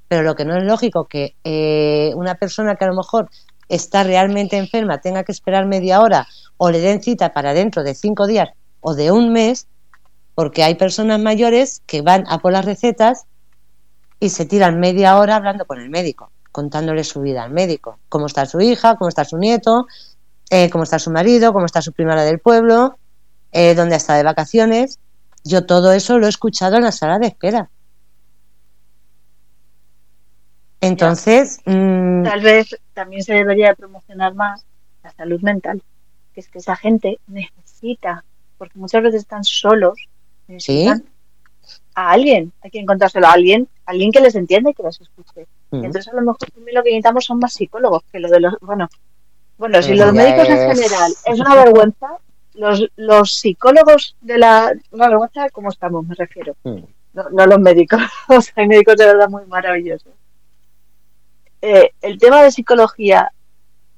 pero lo que no es lógico que eh, una persona que a lo mejor está realmente enferma tenga que esperar media hora o le den cita para dentro de cinco días o de un mes, porque hay personas mayores que van a por las recetas y se tiran media hora hablando con el médico, contándole su vida al médico, cómo está su hija, cómo está su nieto, eh, cómo está su marido, cómo está su primera del pueblo, eh, dónde está de vacaciones. Yo todo eso lo he escuchado en la sala de espera. Entonces, mm, Tal vez también se debería promocionar más la salud mental, que es que esa gente necesita, porque muchas veces están solos, necesitan a alguien, hay que encontrárselo a alguien, alguien que les entiende y que les escuche. mm, entonces a lo mejor también lo que necesitamos son más psicólogos, que lo de los, bueno, bueno, si Eso los médicos en general es una vergüenza, los, los psicólogos de la, una vergüenza, ¿cómo estamos? Me refiero. mm. No, no los médicos, *laughs* o sea, hay médicos de verdad muy maravillosos. Eh, el tema de psicología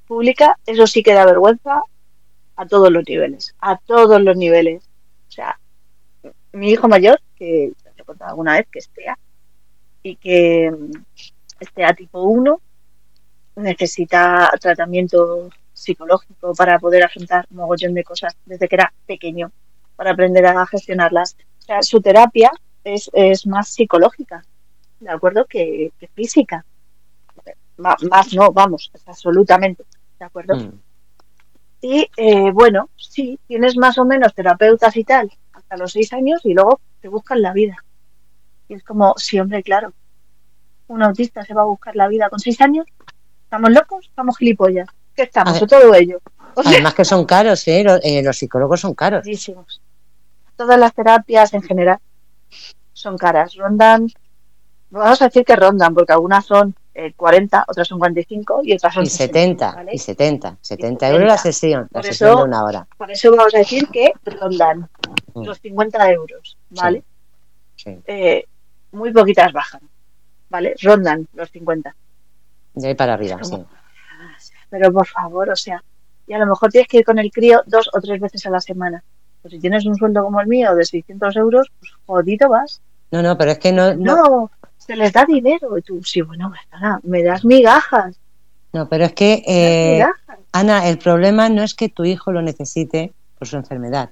pública, eso sí que da vergüenza a todos los niveles, a todos los niveles. O sea, mi hijo mayor, que lo he contado alguna vez, que es TEA, y que mm, es TEA tipo 1, necesita tratamiento psicológico para poder afrontar un mogollón de cosas desde que era pequeño, para aprender a gestionarlas. O sea, su terapia es, es más psicológica, ¿de acuerdo? Que física. Más no, vamos, absolutamente, ¿de acuerdo? Mm. Y eh, bueno, sí, tienes más o menos terapeutas y tal hasta los seis años y luego te buscan la vida. Y es como, sí, hombre, claro. Un autista se va a buscar la vida con seis años. ¿Estamos locos? ¿Estamos gilipollas? ¿Qué estamos? Ver. Todo ello. O sea, Además que son *laughs* caros, ¿eh? Los, eh, los psicólogos son caros. carísimos. Todas las terapias en general son caras. Rondan, vamos a decir que rondan, porque algunas son eh, 40, otras son 45 y otras son Y 60, 70, ¿vale? y 70. 70 70. euros la sesión, la Por sesión eso- de una hora. Por eso vamos a decir que rondan Mm. los 50 euros, ¿vale? Sí. Eh, muy poquitas bajan, ¿vale? Rondan los 50. De ahí para arriba, sí. ¿Cómo? Pero por favor, o sea, y a lo mejor tienes que ir con el crío dos o tres veces a la semana. Pues si tienes un sueldo como el mío de 600 euros, pues jodido vas. No, no, pero es que no, no, No, se les da dinero. Y tú, sí, bueno, perdona, me das migajas. no, pero es que, eh. Ana, el problema no es que tu hijo lo necesite por su enfermedad.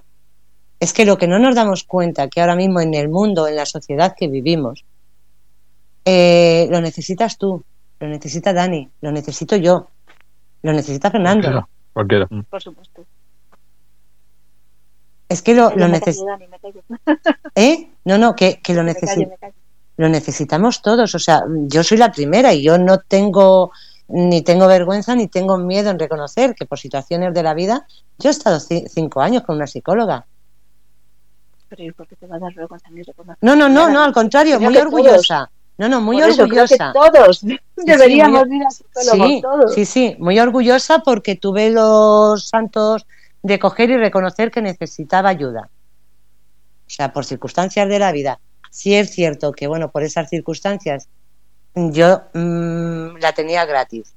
Es que lo que no nos damos cuenta que ahora mismo en el mundo, en la sociedad que vivimos, eh, lo necesitas tú, lo necesita Dani, lo necesito yo, lo necesita Fernando. Cualquiera. Mm. Por supuesto. Es que lo, lo callo. ¿Eh? No, no, que, que lo, Me lo necesitamos todos. O sea, yo soy la primera y yo no tengo ni tengo vergüenza ni tengo miedo en reconocer que por situaciones de la vida yo he estado ci- cinco años con una psicóloga. Pero ¿y por qué te va a dar vergüenza ni reconocer? No, no, no, no, al contrario, muy orgullosa. No, no, muy creo que orgullosa. todos *laughs* deberíamos muy- ir a psicólogos, Sí, todos. sí, sí, muy orgullosa porque tuve los santos de coger y reconocer que necesitaba ayuda. O sea, por circunstancias de la vida. Sí es cierto que, bueno, por esas circunstancias yo mm, la tenía gratis.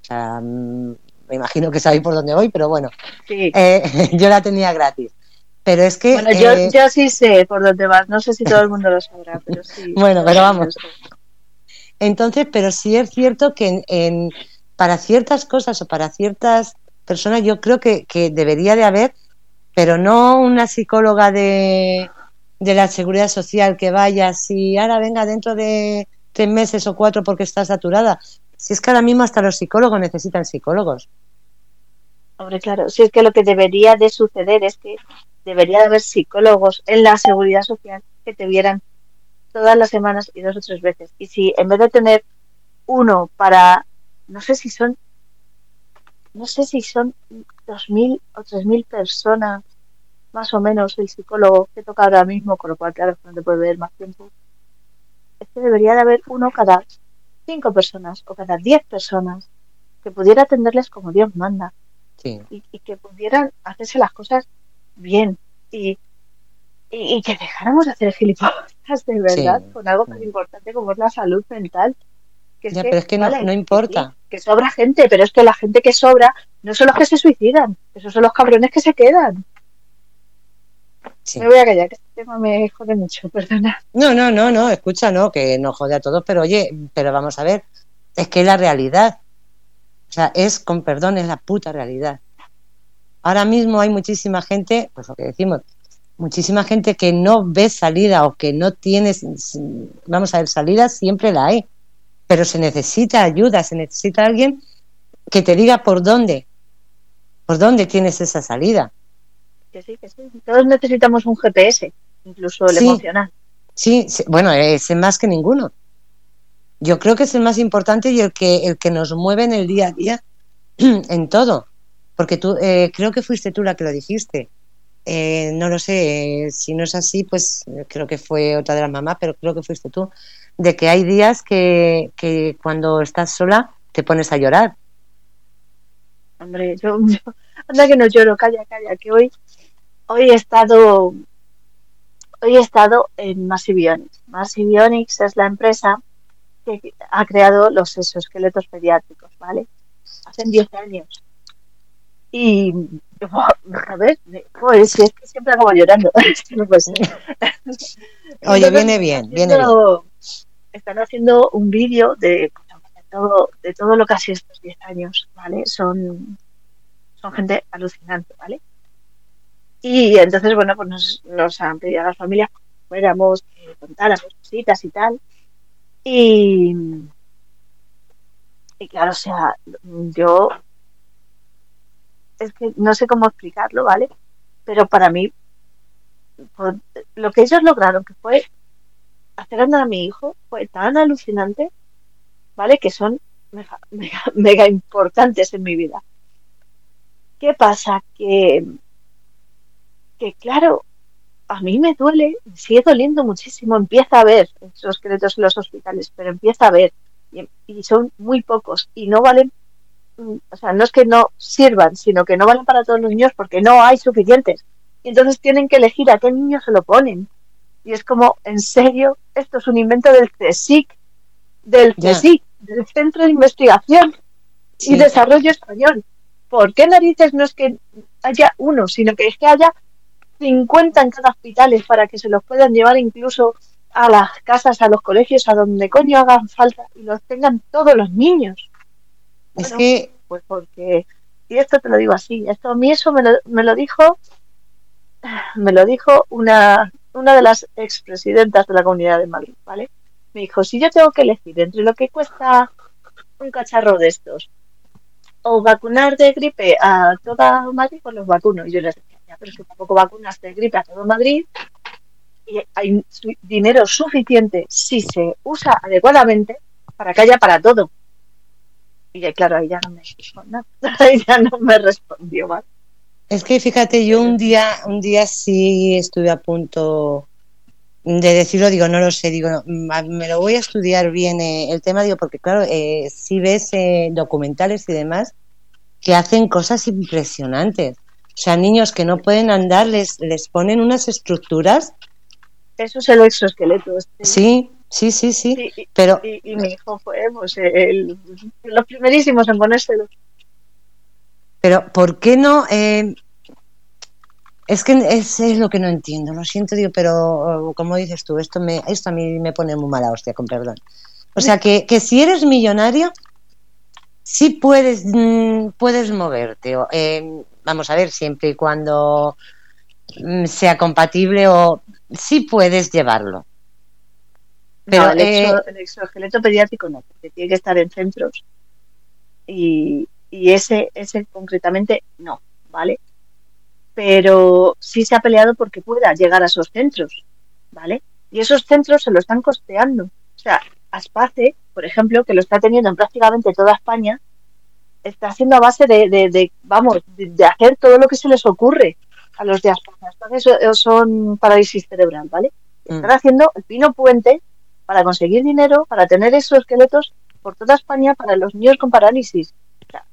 O sea, mm, me imagino que sabéis por dónde voy, pero bueno, Sí. eh, *laughs* yo la tenía gratis. Pero es que... Bueno, yo, eh, yo sí sé por dónde vas. No sé si todo el mundo lo sabrá, pero sí. *laughs* Bueno, pero vamos. Entonces, pero sí es cierto que en, en- para ciertas cosas o para ciertas personas yo creo que, que debería de haber, pero no una psicóloga de, de la seguridad social que vaya, si ahora venga dentro de tres meses o cuatro porque está saturada. Si es que ahora mismo hasta los psicólogos necesitan psicólogos. Hombre, claro, si es que lo que debería de suceder es que debería de haber psicólogos en la seguridad social que te vieran todas las semanas y dos o tres veces. Y si en vez de tener uno para, no sé si son, no sé si son dos mil o tres mil personas, más o menos, el psicólogo que toca ahora mismo, con lo cual, claro, no te puede ver más tiempo. Es que debería de haber uno cada cinco personas o cada diez personas que pudiera atenderles como Dios manda Sí. y, y que pudieran hacerse las cosas bien y, y, y que dejáramos de hacer gilipollas de verdad Sí. con algo tan importante como es la salud mental. Que Ya, pero es que no- no importa. que sobra gente, pero es que la gente que sobra no son los que se suicidan, esos son los cabrones que se quedan. Sí. Me voy a callar, que este tema me jode mucho, *laughs* perdona. No, no, no, no, escucha, no, que nos jode a todos, pero oye, pero vamos a ver, es que es la realidad. O sea, es, con perdón, es la puta realidad. Ahora mismo hay muchísima gente, pues lo que decimos, muchísima gente que no ve salida o que no tiene, vamos a ver, salida siempre la hay, pero se necesita ayuda, se necesita alguien que te diga por dónde, por dónde tienes esa salida. Que sí, que sí. Todos necesitamos un GPS, incluso el Sí. emocional. Sí, sí, bueno, es más que ninguno. Yo creo que es el más importante y el que, el que nos mueve en el día a día, *clears throat* en todo. Porque tú, eh, creo que fuiste tú la que lo dijiste. Eh, no lo sé, eh, si no es así, pues eh, creo que fue otra de las mamás, pero creo que fuiste tú. De que hay días que, que cuando estás sola te pones a llorar. Hombre, yo, yo- anda que no lloro, calla, calla, que hoy, hoy he estado, hoy he estado en Massivionics. Massivionics es la empresa que ha creado los exoesqueletos pediátricos, ¿vale? Hace 10 años. Y, a ver, pues es que siempre acabo llorando. *laughs* Oye, viene bien, viene bien. Están haciendo un vídeo de, de todo, de todo lo que ha sido estos 10 años, ¿vale? Son, son gente alucinante, ¿vale? Y entonces, bueno, pues nos, nos han pedido a las familias que fuéramos, que contáramos cositas y tal. Y, y claro, o sea, yo es que no sé cómo explicarlo, ¿vale? Pero para mí, lo que ellos lograron, que fue hacer andar a mi hijo, fue tan alucinante, ¿vale? Que son mega *laughs* importantes en mi vida. ¿Qué pasa? Que, que claro, a mí me duele, me sigue doliendo muchísimo, empieza a ver esos esqueletos en los hospitales, pero empieza a ver, y, y son muy pocos, y no valen, mm, o sea, no es que no sirvan, sino que no valen para todos los niños porque no hay suficientes. Y entonces tienen que elegir a qué niño se lo ponen. Y es como, en serio, esto es un invento del CSIC, del. CSIC, del Centro de Investigación Sí. y Desarrollo Español. ¿Por qué narices no es que haya uno, sino que es que haya 50 en cada hospital para que se los puedan llevar incluso a las casas, a los colegios, a donde coño hagan falta y los tengan todos los niños? Es Bueno, que Pues porque, y esto te lo digo así, esto a mí eso me lo, me lo dijo, me lo dijo una, una de las expresidentas de la Comunidad de Madrid, ¿vale? Me dijo, si yo tengo que elegir entre lo que cuesta un cacharro de estos o vacunar de gripe a toda Madrid, pues los vacuno. Y yo les decía, pero es que tampoco vacunas de gripe a todo Madrid y hay dinero suficiente si se usa adecuadamente para que haya para todo. Y claro, ahí ya no me. *laughs* Ahí ya no me respondió. Es que fíjate, yo un día, un día sí estuve a punto de decirlo, digo, no lo sé, digo, no, me lo voy a estudiar bien eh, el tema, digo, porque claro, eh, si ves eh, documentales y demás que hacen cosas impresionantes. O sea, niños que no pueden andar, les, les ponen unas estructuras. Eso es el exoesqueleto. este. Sí, sí, sí, sí. Pero y- y mi hijo fue pues, el- los primerísimos en ponérselo. Pero, ¿por qué no? eh, es que es, es lo que no entiendo, lo siento, digo, pero como dices tú, esto, me, esto a mí me pone muy mala hostia, con perdón. O sea, que, que si eres millonario, sí puedes, mm, puedes moverte. eh, vamos a ver, siempre y cuando mm, sea compatible o sí puedes llevarlo. Pero, no, el, eh, el exoesqueleto pediátrico no, porque tiene que estar en centros. Y, y ese, ese concretamente no, ¿vale? Pero sí se ha peleado porque pueda llegar a esos centros, ¿vale? Y esos centros se lo están costeando. O sea, Aspace, por ejemplo, que lo está teniendo en prácticamente toda España, está haciendo a base de, de- de, vamos, de, de hacer todo lo que se les ocurre a los de Aspace. Aspace so- son parálisis cerebral, ¿vale? Están Mm. haciendo el pino puente para conseguir dinero, para tener esos esqueletos por toda España para los niños con parálisis. O sea,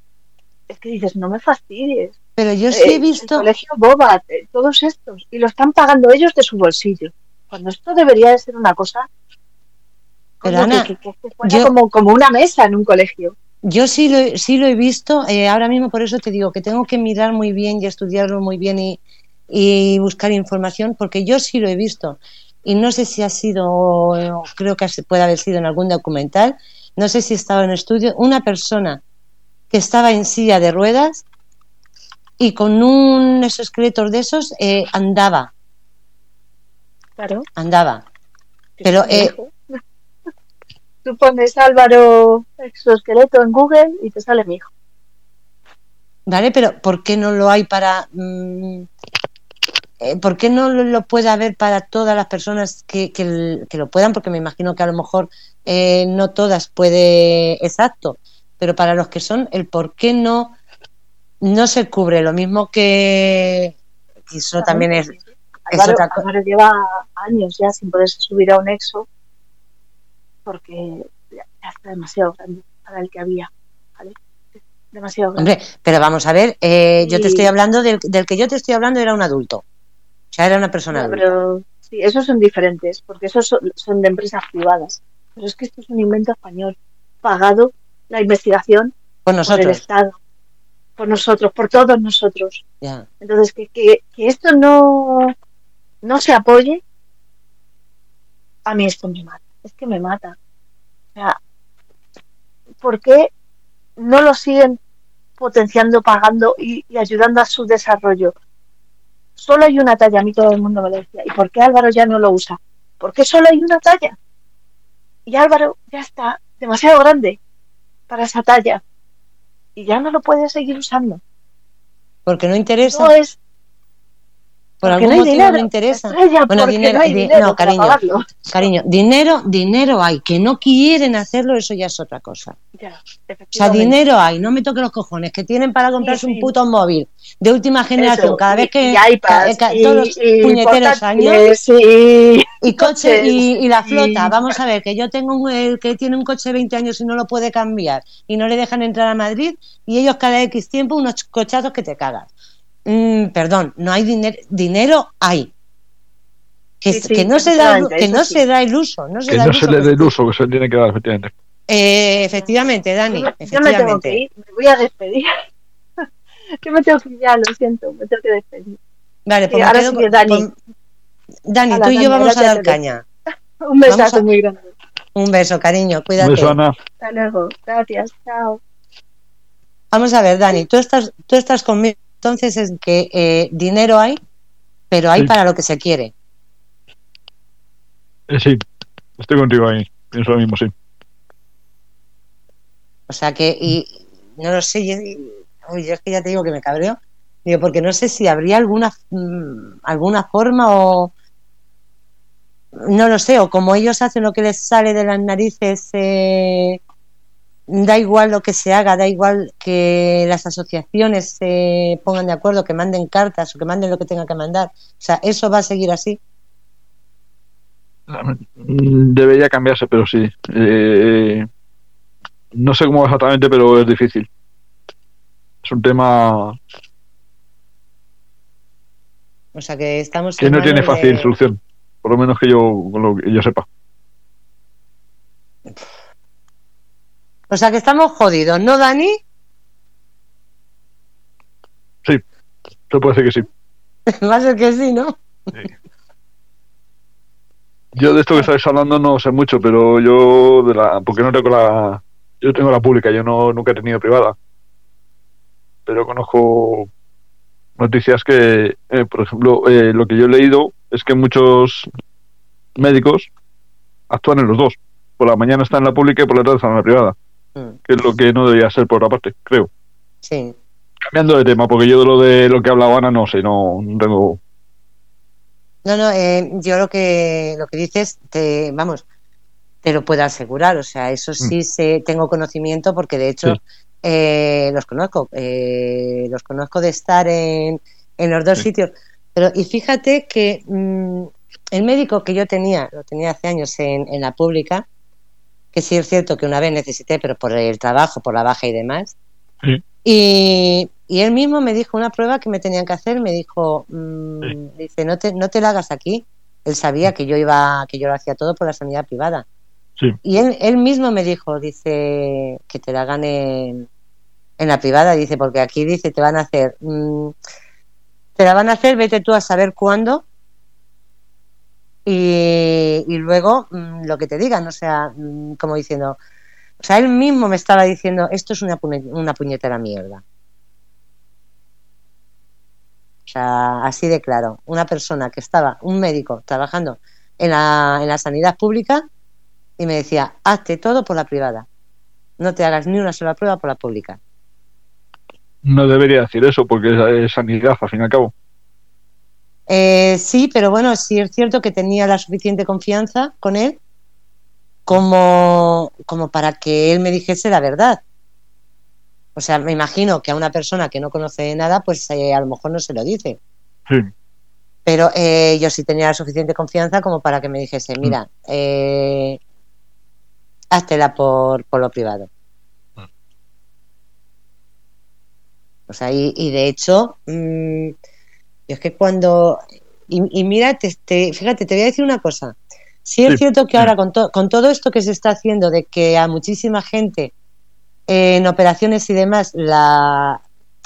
es que dices, no me fastidies. pero yo sí Eh, he El visto, colegio Boba, eh, todos estos, y lo están pagando ellos de su bolsillo. Cuando esto debería de ser una cosa Pero, Ana, que, que- que fuera yo- como, como una mesa en un colegio. Yo sí lo, he- sí lo he visto, eh, ahora mismo por eso te digo que tengo que mirar muy bien y estudiarlo muy bien y, y buscar información, porque yo sí lo he visto. Y no sé si ha sido, creo que puede haber sido en algún documental, no sé si estaba en estudio, una persona que estaba en silla de ruedas y con un exoesqueleto de esos eh, andaba. Claro. Andaba. Pero, eh. Tú pones Álvaro exoesqueleto en Google y te sale mi hijo. ¿Vale? Pero ¿por qué no lo hay para... mm, eh, ¿Por qué no lo, lo puede haber para todas las personas que, que lo puedan? Porque me imagino que a lo mejor eh, no todas puede... Exacto. Pero para los que son, el por qué no, no se cubre. Lo mismo que... Eso también es... es Álvaro, otra co- Álvaro lleva años ya sin poderse subir a un exo porque ya ya está demasiado grande para el que había. ¿vale? Demasiado grande. Hombre, pero vamos a ver, eh, yo te estoy hablando del, del que yo te estoy hablando era un adulto. O sea, era una persona No, adulta. pero sí, esos son diferentes, porque esos son, son de empresas privadas. Pero es que esto es un invento español, pagado la investigación Con por el nosotros. Estado, por nosotros, por todos nosotros. Ya. Entonces, que, que, que esto no, no se apoye, a mí esto me mata. Es que me mata. O sea, ¿por qué no lo siguen potenciando, pagando y, y ayudando a su desarrollo? Solo hay una talla, a mí todo el mundo me lo decía. ¿Y por qué Álvaro ya no lo usa? ¿Por qué solo hay una talla? Y Álvaro ya está demasiado grande para esa talla. Y ya no lo puede seguir usando. Porque no interesa. No es por porque algún no motivo dinero. no interesa. Estrella, Bueno, dinero- no dinero no, cariño. pagarlo. Cariño, dinero, dinero hay. Que no quieren hacerlo, eso ya es otra cosa. Ya, O sea, dinero hay, no me toque los cojones, que tienen para comprarse Sí, un puto móvil de última generación Eso, cada vez que y todos los puñeteros años y- y coche y, la flota. Vamos a ver, que yo tengo un el que tiene un coche de 20 años y no lo puede cambiar y no le dejan entrar a Madrid y ellos cada X tiempo unos cochazos que te cagas. Mm, perdón, no hay dinero, dinero hay. Que, Sí, sí, que no se da efectivamente, que no sí. se da el uso, no se Que da no el se uso le que dé se el uso que se le tiene que dar, efectivamente. Eh, efectivamente, Dani, Yo me tengo que efectivamente. ir, me voy a despedir. *laughs* Yo me tengo que ir ya, lo siento, me tengo que despedir. Vale, pues me ahora quedo Dani. con- Dani, tú y yo Dani, vamos a dar caña. *laughs* Un besazo a- muy grande. Un beso, cariño, Un cuídate. beso, Ana. Hasta luego. Gracias. Chao. Vamos a ver, Dani, tú estás, tú estás conmigo entonces en que eh, dinero hay, pero hay Sí. para lo que se quiere. Eh, sí, estoy contigo ahí. Pienso lo mismo, sí. O sea que, y no lo sé, yo, uy, yo es que ya te digo que me cabreo, digo, porque no sé si habría alguna, mm, alguna forma o, no lo sé, o como ellos hacen lo que les sale de las narices, eh, da igual lo que se haga, da igual que las asociaciones se pongan de acuerdo, que manden cartas o que manden lo que tengan que mandar. O sea, eso va a seguir así. Debería cambiarse, pero sí. Eh, no sé cómo exactamente, pero es difícil. Es un tema O sea, que estamos que no tiene fácil de- solución. Por lo menos que yo, lo que yo sepa. O sea, que estamos jodidos, ¿no, Dani? Se puede decir que sí. *laughs* va a ser que sí, ¿no? Yo de esto que estáis hablando no sé mucho, pero yo de la porque no tengo la yo tengo la pública, yo no nunca he tenido privada. Pero conozco noticias que, eh, por ejemplo, eh, lo que yo he leído es que muchos médicos actúan en los dos. Por la mañana están en la pública y por la tarde están en la privada, Mm, que es lo que no debería ser por otra parte, creo. Sí. Cambiando de tema, porque yo de lo de lo que ha hablado Ana no sé, no, no tengo No, no, eh, yo lo que lo que dices, te, vamos, te lo puedo asegurar. O sea, eso sí sé, tengo conocimiento porque de hecho Sí. eh, los conozco, eh, los conozco de estar en, en los dos Sí. sitios. Pero y fíjate que mm, el médico que yo tenía, lo tenía hace años en, en la pública, que sí es cierto que una vez necesité, pero por el trabajo, por la baja y demás. Sí. Y, y él mismo me dijo una prueba que me tenían que hacer, me dijo, mm, Sí. dice, no te, no te la hagas aquí. Él sabía que yo iba, que yo lo hacía todo por la sanidad privada. Sí. Y él, él mismo me dijo, dice, que te la hagan en, en la privada, dice, porque aquí dice, te van a hacer, mm, te la van a hacer, vete tú a saber cuándo. Y, luego mm, lo que te digan, o sea, mm, como diciendo, o sea, él mismo me estaba diciendo, esto es una, pune- una puñetera mierda. O sea, así de claro. Una persona que estaba, un médico, trabajando en la, en la sanidad pública y me decía, hazte todo por la privada. No te hagas ni una sola prueba por la pública. No debería decir eso porque es sanidad, al fin y al cabo. Eh, sí, pero bueno, sí es cierto que tenía la suficiente confianza con él como, como para que él me dijese la verdad. O sea, me imagino que a una persona que no conoce nada, pues eh, a lo mejor no se lo dice. Sí. Pero eh, yo sí tenía la suficiente confianza como para que me dijese, mira, eh, háztela por, por lo privado. Mm. O sea, y, y de hecho, mm, yo es que cuando... Y, y mira, te- te- fíjate, te voy a decir una cosa. Sí es Sí. cierto que ahora con, to- con todo esto que se está haciendo de que a muchísima gente eh, en operaciones y demás la,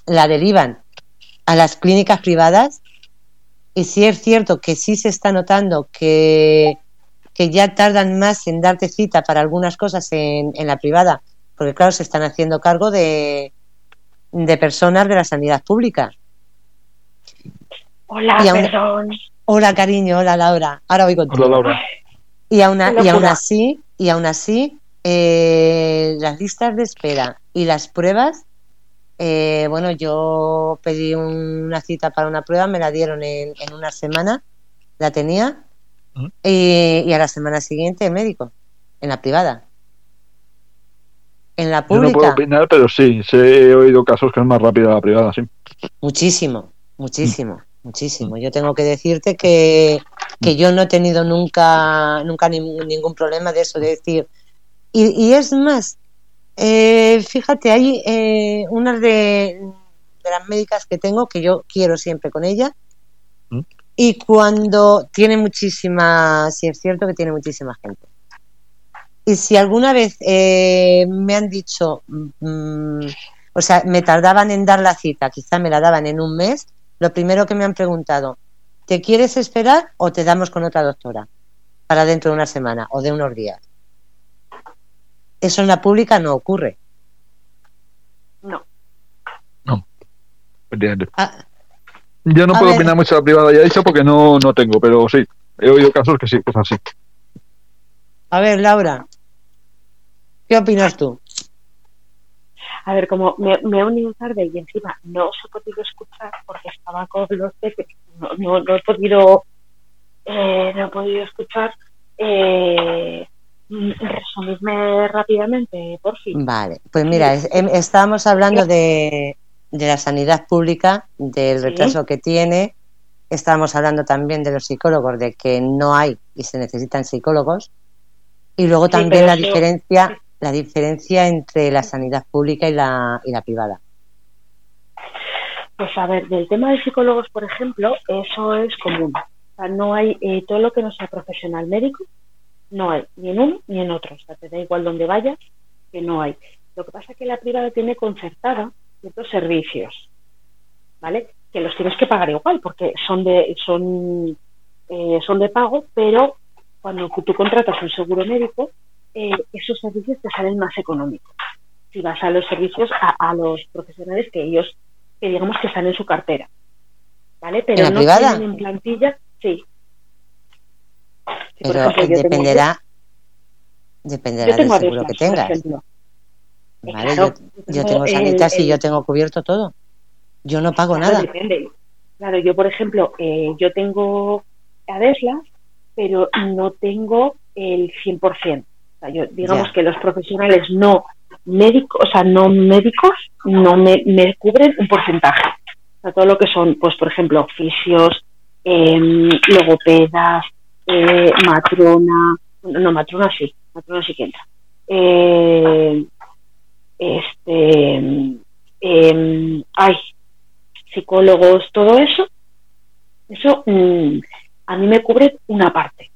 la derivan a las clínicas privadas, y sí es cierto que sí se está notando que, que ya tardan más en darte cita para algunas cosas en, en la privada, porque claro, se están haciendo cargo de, de personas de la sanidad pública. Hola, Y aún- perdón. Hola cariño, hola Laura, ahora voy contigo. Hola, Laura. Y aún, y aún así, y aún así, eh, las listas de espera y las pruebas, eh, bueno, yo pedí una cita para una prueba, me la dieron en, en una semana, la tenía, ¿Mm? y, y a la semana siguiente médico, en la privada. En la Yo no puedo pública, opinar, pero sí, sí he oído casos que es más rápida la privada, sí. muchísimo, muchísimo, muchísimo. Yo tengo que decirte que, que yo no he tenido nunca, nunca ningún, ningún problema de eso, de decir. Y, y es más, eh, fíjate, hay eh, una de, de las médicas que tengo que yo quiero siempre con ella. ¿Mm? Y cuando tiene muchísima, si es cierto que tiene muchísima gente. Y si alguna vez eh, me han dicho, mm, o sea, me tardaban en dar la cita, quizá me la daban en un mes, lo primero que me han preguntado, ¿te quieres esperar o te damos con otra doctora para dentro de una semana o de unos días? Eso en la pública no ocurre. No. Entiendo. Ah, Yo no A puedo ver. opinar mucho de la privada, ya he dicho, porque no, no tengo, pero sí, he oído casos que sí, que es así. a ver, Laura, ¿qué opinas tú? A ver, como me, me he unido tarde y encima no os he podido escuchar porque estaba con los peces, no, no, no he podido eh, no he podido escuchar. Eh, resumirme rápidamente, por fin. Vale, pues mira, es- em- estábamos hablando de, de la sanidad pública, del Sí. retraso que tiene, estábamos hablando también de los psicólogos, de que no hay y se necesitan psicólogos, y luego Sí, también la eso- diferencia, la diferencia entre la sanidad pública y la, y la privada. Pues a ver, del tema de psicólogos, por ejemplo, eso es común. O sea, no hay eh, todo lo que no sea profesional médico, no hay ni en uno ni en otro. O sea, te da igual donde vayas, que no hay. Lo que pasa es que la privada tiene concertada ciertos servicios, ¿vale? Que los tienes que pagar igual porque son de son eh, son de pago, pero cuando tú contratas un seguro médico, eh, esos servicios te salen más económicos. Si vas a los servicios a, a los profesionales que ellos que digamos que están en su cartera. ¿Vale? Pero ¿En la no privada? tienen en plantilla, sí. Si, Pero ejemplo, yo tengo- dependerá, dependerá del seguro que tengas. Vale, claro, yo, yo tengo sanitas y yo tengo cubierto todo. Yo no pago Claro, nada. depende. Claro, yo, por ejemplo, eh, yo tengo Adeslas, pero no tengo el 100%. O sea, yo, digamos que los profesionales no médicos, o sea, no médicos, no me, me cubren un porcentaje. O sea, todo lo que son, pues, por ejemplo, fisios, em, logopedas, eh, matrona, no, matrona sí, matrona sí que entra. Eh, este, em, ay, psicólogos, todo eso, eso mm, a mí me cubre una parte.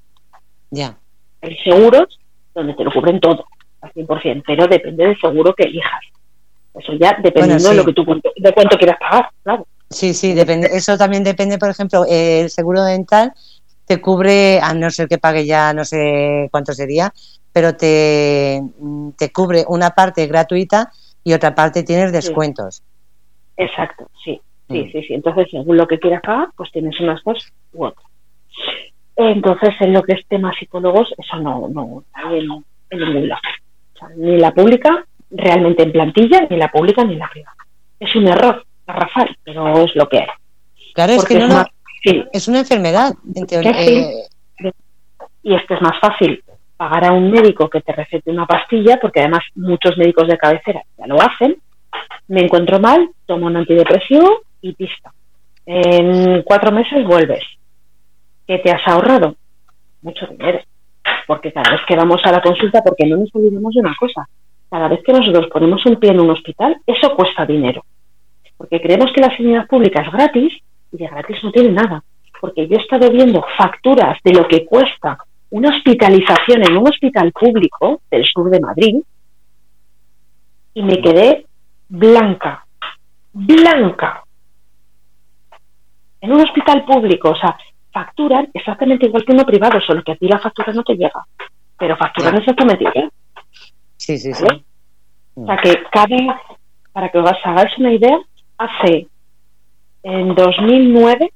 Ya. Hay seguros donde te lo cubren todo, al 100%, pero depende del seguro que elijas. Eso ya dependiendo Bueno, de lo que tú de cuánto quieras pagar, claro. Sí, sí, depende. Eso también depende, por ejemplo, el seguro dental te cubre, a no ser que pague ya no sé cuánto sería, pero te, te cubre una parte gratuita y otra parte tienes descuentos. Exacto, sí. Sí, sí, sí. Entonces, según lo que quieras pagar, pues tienes unas dos u otras. Entonces, en lo que es tema psicólogos, eso no, no hay en, en ningún lado. O sea, ni la pública, realmente en plantilla, ni la pública ni la privada. Es un error, garrafal, pero es lo que hay. Claro, es que no, es más es una enfermedad, en teoría. Eh, Y es que es más fácil pagar a un médico que te recete una pastilla, porque además muchos médicos de cabecera ya lo hacen. Me encuentro mal, tomo un antidepresivo y pista. En cuatro meses vuelves. ¿Qué te has ahorrado? Mucho dinero. Porque cada vez que vamos a la consulta, porque no nos olvidemos de una cosa, cada vez que nosotros ponemos un pie en un hospital, eso cuesta dinero. Porque creemos que la sanidad pública es gratis y de gratis no tiene nada. Porque yo he estado viendo facturas de lo que cuesta una hospitalización en un hospital público del sur de Madrid y me quedé blanca, blanca. En un hospital público, o sea, facturan exactamente igual que uno privado, solo que a ti la factura no te llega, pero facturan exactamente igual. sí, sí, sí. O sea que cada, para que os hagáis una idea, hace en 2009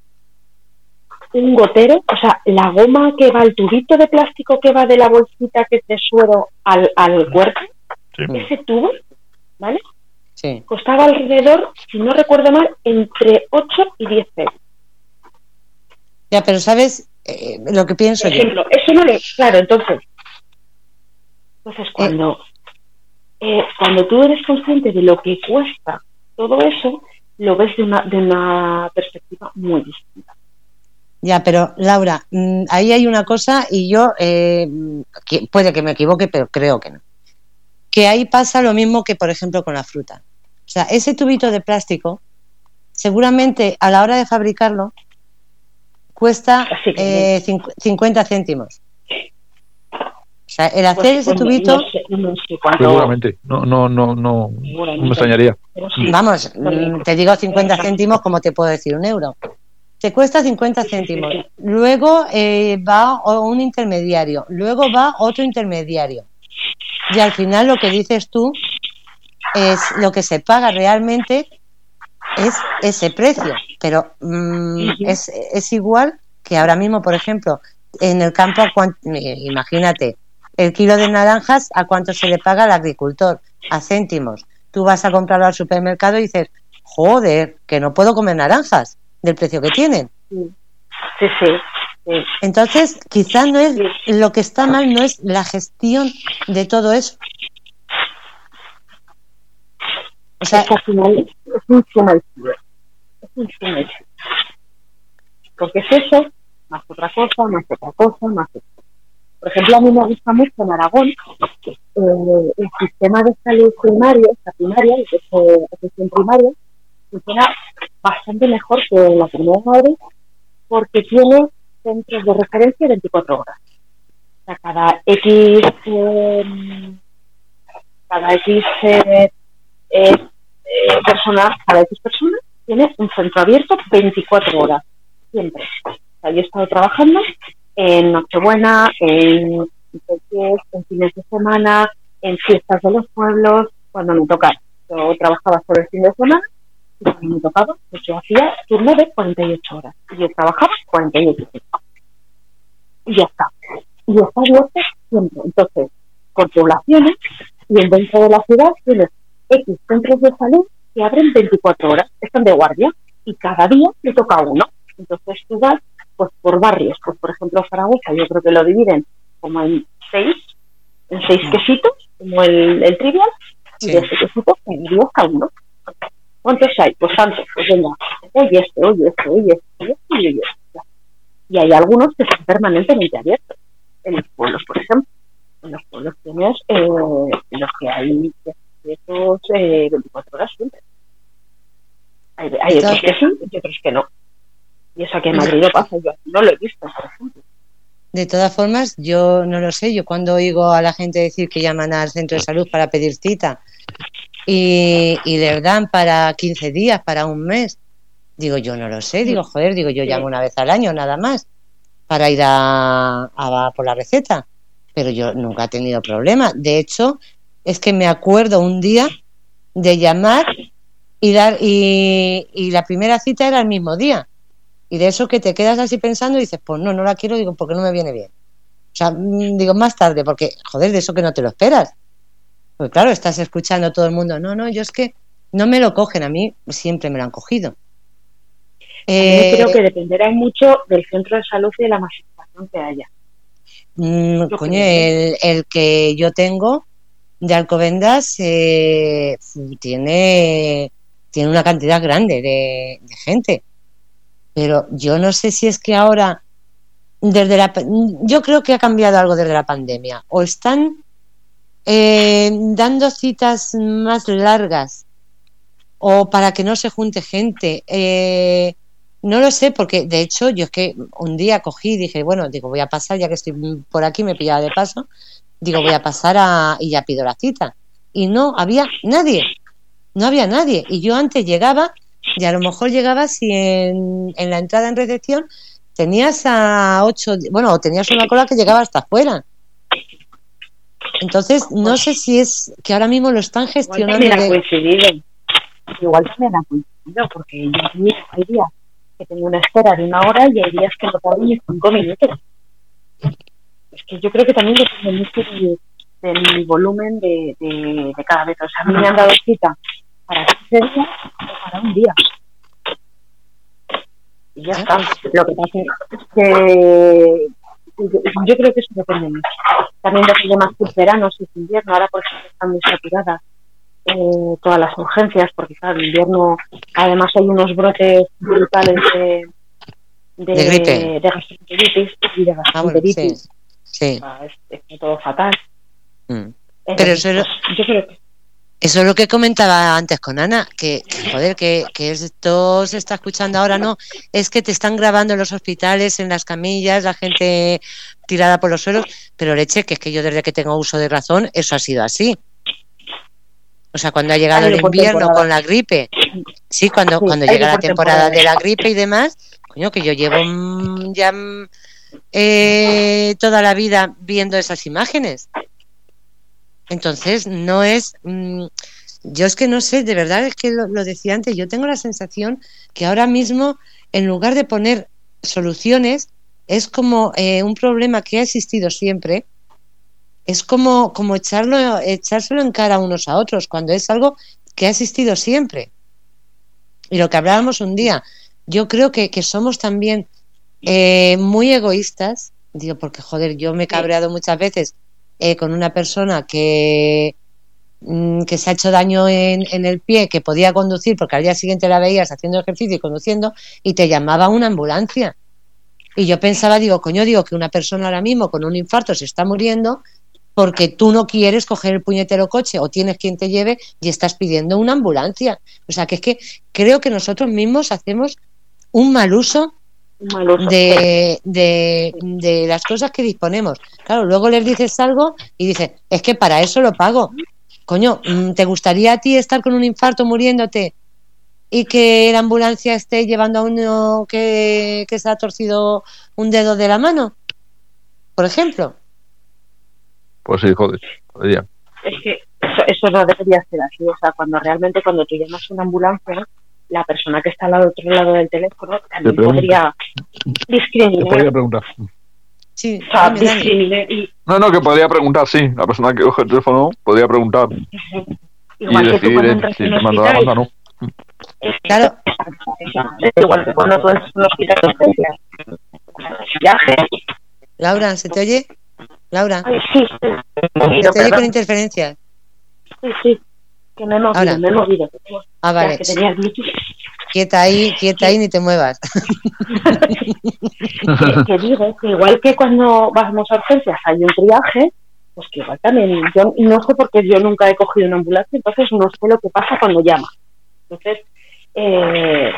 un gotero, o sea, la goma que va, el tubito de plástico que va de la bolsita que te suero al, al cuerpo, Sí. ese tubo, ¿vale? sí. Costaba alrededor, si no recuerdo mal, entre 8 y 10 euros. Ya, pero ¿sabes eh, lo que pienso Por yo? ejemplo, eso no le. Claro, entonces. Entonces, cuando, eh, cuando tú eres consciente de lo que cuesta todo eso, lo ves de una, de una perspectiva muy distinta. Ya, pero Laura, mm, ahí hay una cosa y yo, eh, que- puede que me equivoque, pero creo que no. Que ahí pasa lo mismo que, por ejemplo, con la fruta. O sea, ese tubito de plástico, seguramente a la hora de fabricarlo, cuesta eh, cincu- 50 céntimos. O sea, el hacer Pues, ese pues, tubito, No sé, no sé cuánto. Seguramente. No, no, no, no, me extrañaría. sí. vamos, mm, te digo 50 céntimos como te puedo decir un euro. Te cuesta 50 céntimos. Luego eh, va o- un intermediario. Luego va otro intermediario. Y al final lo que dices tú es lo que se paga realmente es ese precio. Pero mm, es, es igual que ahora mismo, por ejemplo, en el campo, eh, imagínate, el kilo de naranjas, ¿a cuánto se le paga al agricultor? A céntimos. Tú vas a comprarlo al supermercado y dices, joder, que no puedo comer naranjas del precio que tienen. Sí, sí. sí. Entonces, quizás no es lo que está mal, no es la gestión de todo eso. O sea, final es un. Es un. Porque es eso, más otra cosa, más otra cosa, más otra. Por ejemplo, a mí me gusta mucho en Aragón eh, el sistema de salud primario, la primaria, eh, atención primaria, funciona bastante mejor que la Comunidad de Madrid porque tiene centros de referencia 24 horas. O sea, cada X, eh, cada X eh, eh, persona, cada X personas tiene un centro abierto 24 horas, siempre. O sea, yo he estado trabajando en Nochebuena, en en fines de semana, en fiestas de los pueblos, cuando me tocaba. Yo trabajaba por el fin de semana y cuando me tocaba, pues yo hacía turno de 48 horas. Y yo trabajaba 48 horas. Y ya está. Y está abierto siempre. Entonces, por poblaciones, y en dentro de la ciudad tienes X centros de salud que abren 24 horas, están de guardia, y cada día le toca uno. Entonces tú vas pues por barrios, pues por ejemplo Zaragoza, yo creo que lo dividen como en seis, en seis quesitos, como el, el trivial, Sí. y de ese quesito cada uno. ¿Cuántos hay? Pues tantos, pues venga, hoy este, hoy este, hoy este, hoy este, y hoy este. ya. Y hay algunos que están permanentemente abiertos, en los pueblos, por ejemplo. En los pueblos tienes eh, los que hay esos eh, 24 horas siempre. Hay, hay otros que sí y otros que no. Y eso aquí en Madrid no pasa, yo no lo he visto, por ejemplo. de todas formas, yo no lo sé. Yo cuando oigo a la gente decir que llaman al centro de salud para pedir cita y, y les dan para 15 días, para un mes, digo, yo no lo sé. Digo, joder, digo, yo llamo una vez al año nada más para ir a, a por la receta. Pero yo nunca he tenido problema. De hecho, es que me acuerdo un día de llamar y, dar, y, y la primera cita era el mismo día. Y de eso que te quedas así pensando y dices, pues no, no la quiero, digo, porque no me viene bien. O sea, mm, digo, más tarde, porque, joder, de eso que no te lo esperas. Pues claro, estás escuchando a todo el mundo, no, no, yo es que no me lo cogen, a mí siempre me lo han cogido. Eh, creo que dependerá mucho del centro de salud y de la masificación que haya. Mm, coño, el, el, que yo tengo de Alcobendas eh, tiene, tiene una cantidad grande de, gente. Pero yo no sé si es que ahora, desde la, yo creo que ha cambiado algo desde la pandemia. O están eh, dando citas más largas o para que no se junte gente. Eh, no lo sé, porque de hecho yo es que un día cogí y dije, bueno, digo, voy a pasar, ya que estoy por aquí, me pillaba de paso, digo, voy a pasar a, y ya pido la cita. Y no había nadie, no había nadie. Y yo antes llegaba, y a lo mejor llegaba si en, en la entrada en recepción tenías a ocho, bueno, o tenías una cola que llegaba hasta afuera. Entonces, no sé si es que ahora mismo lo están gestionando. Igual también ha coincidido. Igual también ha coincidido, porque yo hay días que tengo una espera de una hora y hay días que no tardo ni cinco minutos. Es que yo creo que también depende mucho de, del volumen de, de, de, cada vez. O sea, a mí me han dado cita para 15 días o para un día. Y ya está. Lo que pasa es que yo creo que eso depende mucho. También depende más que verano, si es invierno. Ahora, por ejemplo, están muy saturadas eh, todas las urgencias, porque claro, en invierno además hay unos brotes brutales de, de, de gripe, de gastroenteritis y de gastroenteritis. Ah, bueno, sí, sí. Sea, es, es, todo fatal. Mm. Pero eso es, yo creo que eso es lo que comentaba antes con Ana, que, joder, que, que, esto se está escuchando ahora, no, es que te están grabando en los hospitales, en las camillas, la gente tirada por los suelos, pero leche, que es que yo desde que tengo uso de razón, eso ha sido así. O sea, cuando ha llegado el invierno con la gripe, sí, cuando, cuando llega la temporada de la gripe y demás, coño, que yo llevo ya eh, toda la vida viendo esas imágenes. Entonces, no es. Mmm, yo es que no sé, de verdad es que lo, lo, decía antes, yo tengo la sensación que ahora mismo, en lugar de poner soluciones, es como eh, un problema que ha existido siempre. Es como, como echarlo, echárselo en cara unos a otros, cuando es algo que ha existido siempre. Y lo que hablábamos un día, yo creo que, que somos también eh, muy egoístas, digo, porque joder, yo me he cabreado muchas veces eh, con una persona que, mm, que se ha hecho daño en, en, el pie, que podía conducir, porque al día siguiente la veías haciendo ejercicio y conduciendo, y te llamaba una ambulancia. Y yo pensaba, digo, coño, digo que una persona ahora mismo con un infarto se está muriendo porque tú no quieres coger el puñetero coche o tienes quien te lleve y estás pidiendo una ambulancia. O sea, que es que creo que nosotros mismos hacemos un mal uso de, de, de, las cosas que disponemos. Claro, luego les dices algo y dices, es que para eso lo pago. Coño, mm, ¿te gustaría a ti estar con un infarto muriéndote y que la ambulancia esté llevando a uno que, que se ha torcido un dedo de la mano? Por ejemplo. Pues sí, joder, podría. Es que eso, eso no debería ser así. O sea, cuando realmente cuando tú llamas una ambulancia, la persona que está al otro lado del teléfono también podría discriminar. Te podría preguntar. Sí, o sea, discriminar y... No, no, que podría preguntar, sí. La persona que coge el teléfono podría preguntar. Igual y que tú decidir cuando entras si te manda la o no. Claro. igual que cuando tú entras en un hospital viaje, Laura, ¿se te oye? Laura, Ay, sí, sí. se te oye con interferencias. Sí, sí. Que me he movido, Ahora. me he movido. Ah, vale. que tenía el Bluetooth. Quieta ahí, quieta ahí, ni te muevas. que, *laughs* *laughs* que digo que igual que cuando vamos a urgencias hay un triaje, pues que igual también, yo no sé porque yo nunca he cogido una ambulancia, entonces no sé lo que pasa cuando llama. Entonces, eh,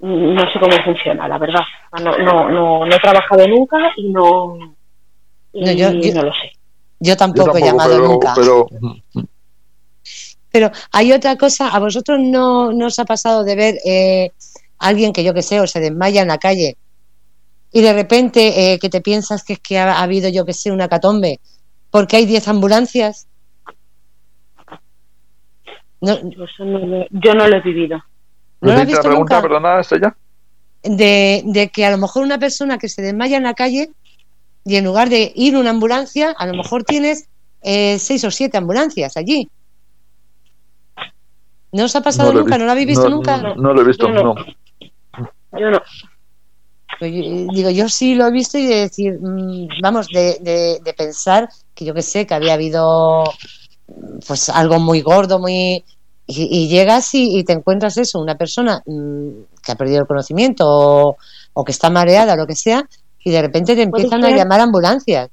no sé cómo funciona, la verdad. No, no, no, no he trabajado nunca y no, y No, yo- yo- no lo sé. Yo Yo tampoco, he llamado pero, nunca. pero Pero hay otra cosa, a vosotros no, no os ha pasado de ver eh, alguien que yo que sé, o se desmaya en la calle y de repente eh, que te piensas que es que ha, ha habido yo que sé una catombe porque hay 10 ambulancias. No, Yo, eso no lo, yo no lo he vivido. ¿No lo has Repite visto la pregunta, nunca? perdona, Estrella. de, de que a lo mejor una persona que se desmaya en la calle y en lugar de ir una ambulancia, a lo mejor tienes eh, seis o siete ambulancias allí. ¿No os ha pasado nunca? ¿No lo habéis visto no, nunca? No, no lo he visto, Yo no. no. Yo no. Pues yo- digo, yo sí lo he visto y de decir, mm, vamos, de, de- de pensar que yo que sé, que había habido pues algo muy gordo, muy... Y, y llegas y, y te encuentras eso, una persona mm, que ha perdido el conocimiento o, o que está mareada, lo que sea, y de repente te empiezan a llamar ambulancias.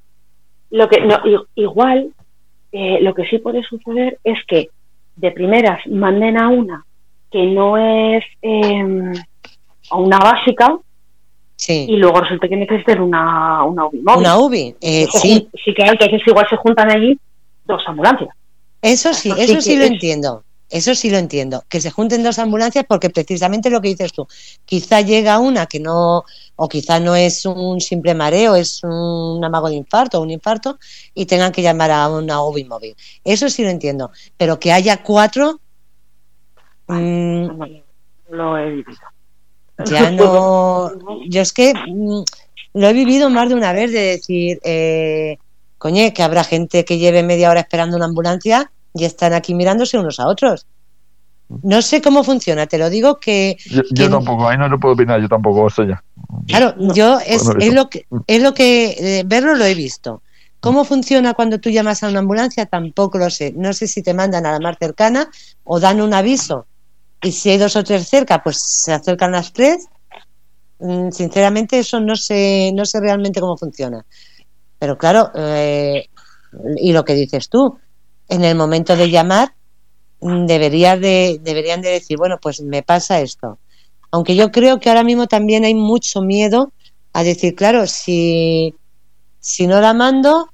Lo que no, igual, eh, lo que sí puede suceder es que de primeras manden a una que no es eh, a una básica Sí, y luego resulta que necesitan una, una UBI móvil. una UBI. eh, sí, sí, claro, entonces igual se juntan allí dos ambulancias. eso sí, Eso sí eso que sí lo es- entiendo. Eso sí lo entiendo. Que se junten dos ambulancias porque precisamente lo que dices tú, quizá llega una que no, o quizá no es un simple mareo, es un amago de infarto o un infarto y tengan que llamar a una UBI móvil. Eso sí lo entiendo. Pero que haya cuatro, mm, No, lo he vivido. ya no. Yo es que mm, lo he vivido más de una vez de decir, eh, coñe, que habrá gente que lleve media hora esperando una ambulancia y están aquí mirándose unos a otros. No sé cómo funciona, te lo digo que, Yo, yo ¿Quién- tampoco, ahí no le puedo opinar, yo tampoco, Estrella. claro, yo es, Bueno, es eso. lo que es lo que eh, verlo lo he visto. ¿Cómo funciona cuando tú llamas a una ambulancia? Tampoco lo sé. No sé si te mandan a la más cercana o dan un aviso. Y si hay dos o tres cerca, pues se acercan las tres. Mm, Sinceramente, eso no sé, no sé realmente cómo funciona. Pero claro, eh, y lo que dices tú, en el momento de llamar, mm, debería de, deberían de decir, bueno, pues me pasa esto. Aunque yo creo que ahora mismo también hay mucho miedo a decir, claro, si, si no la mando,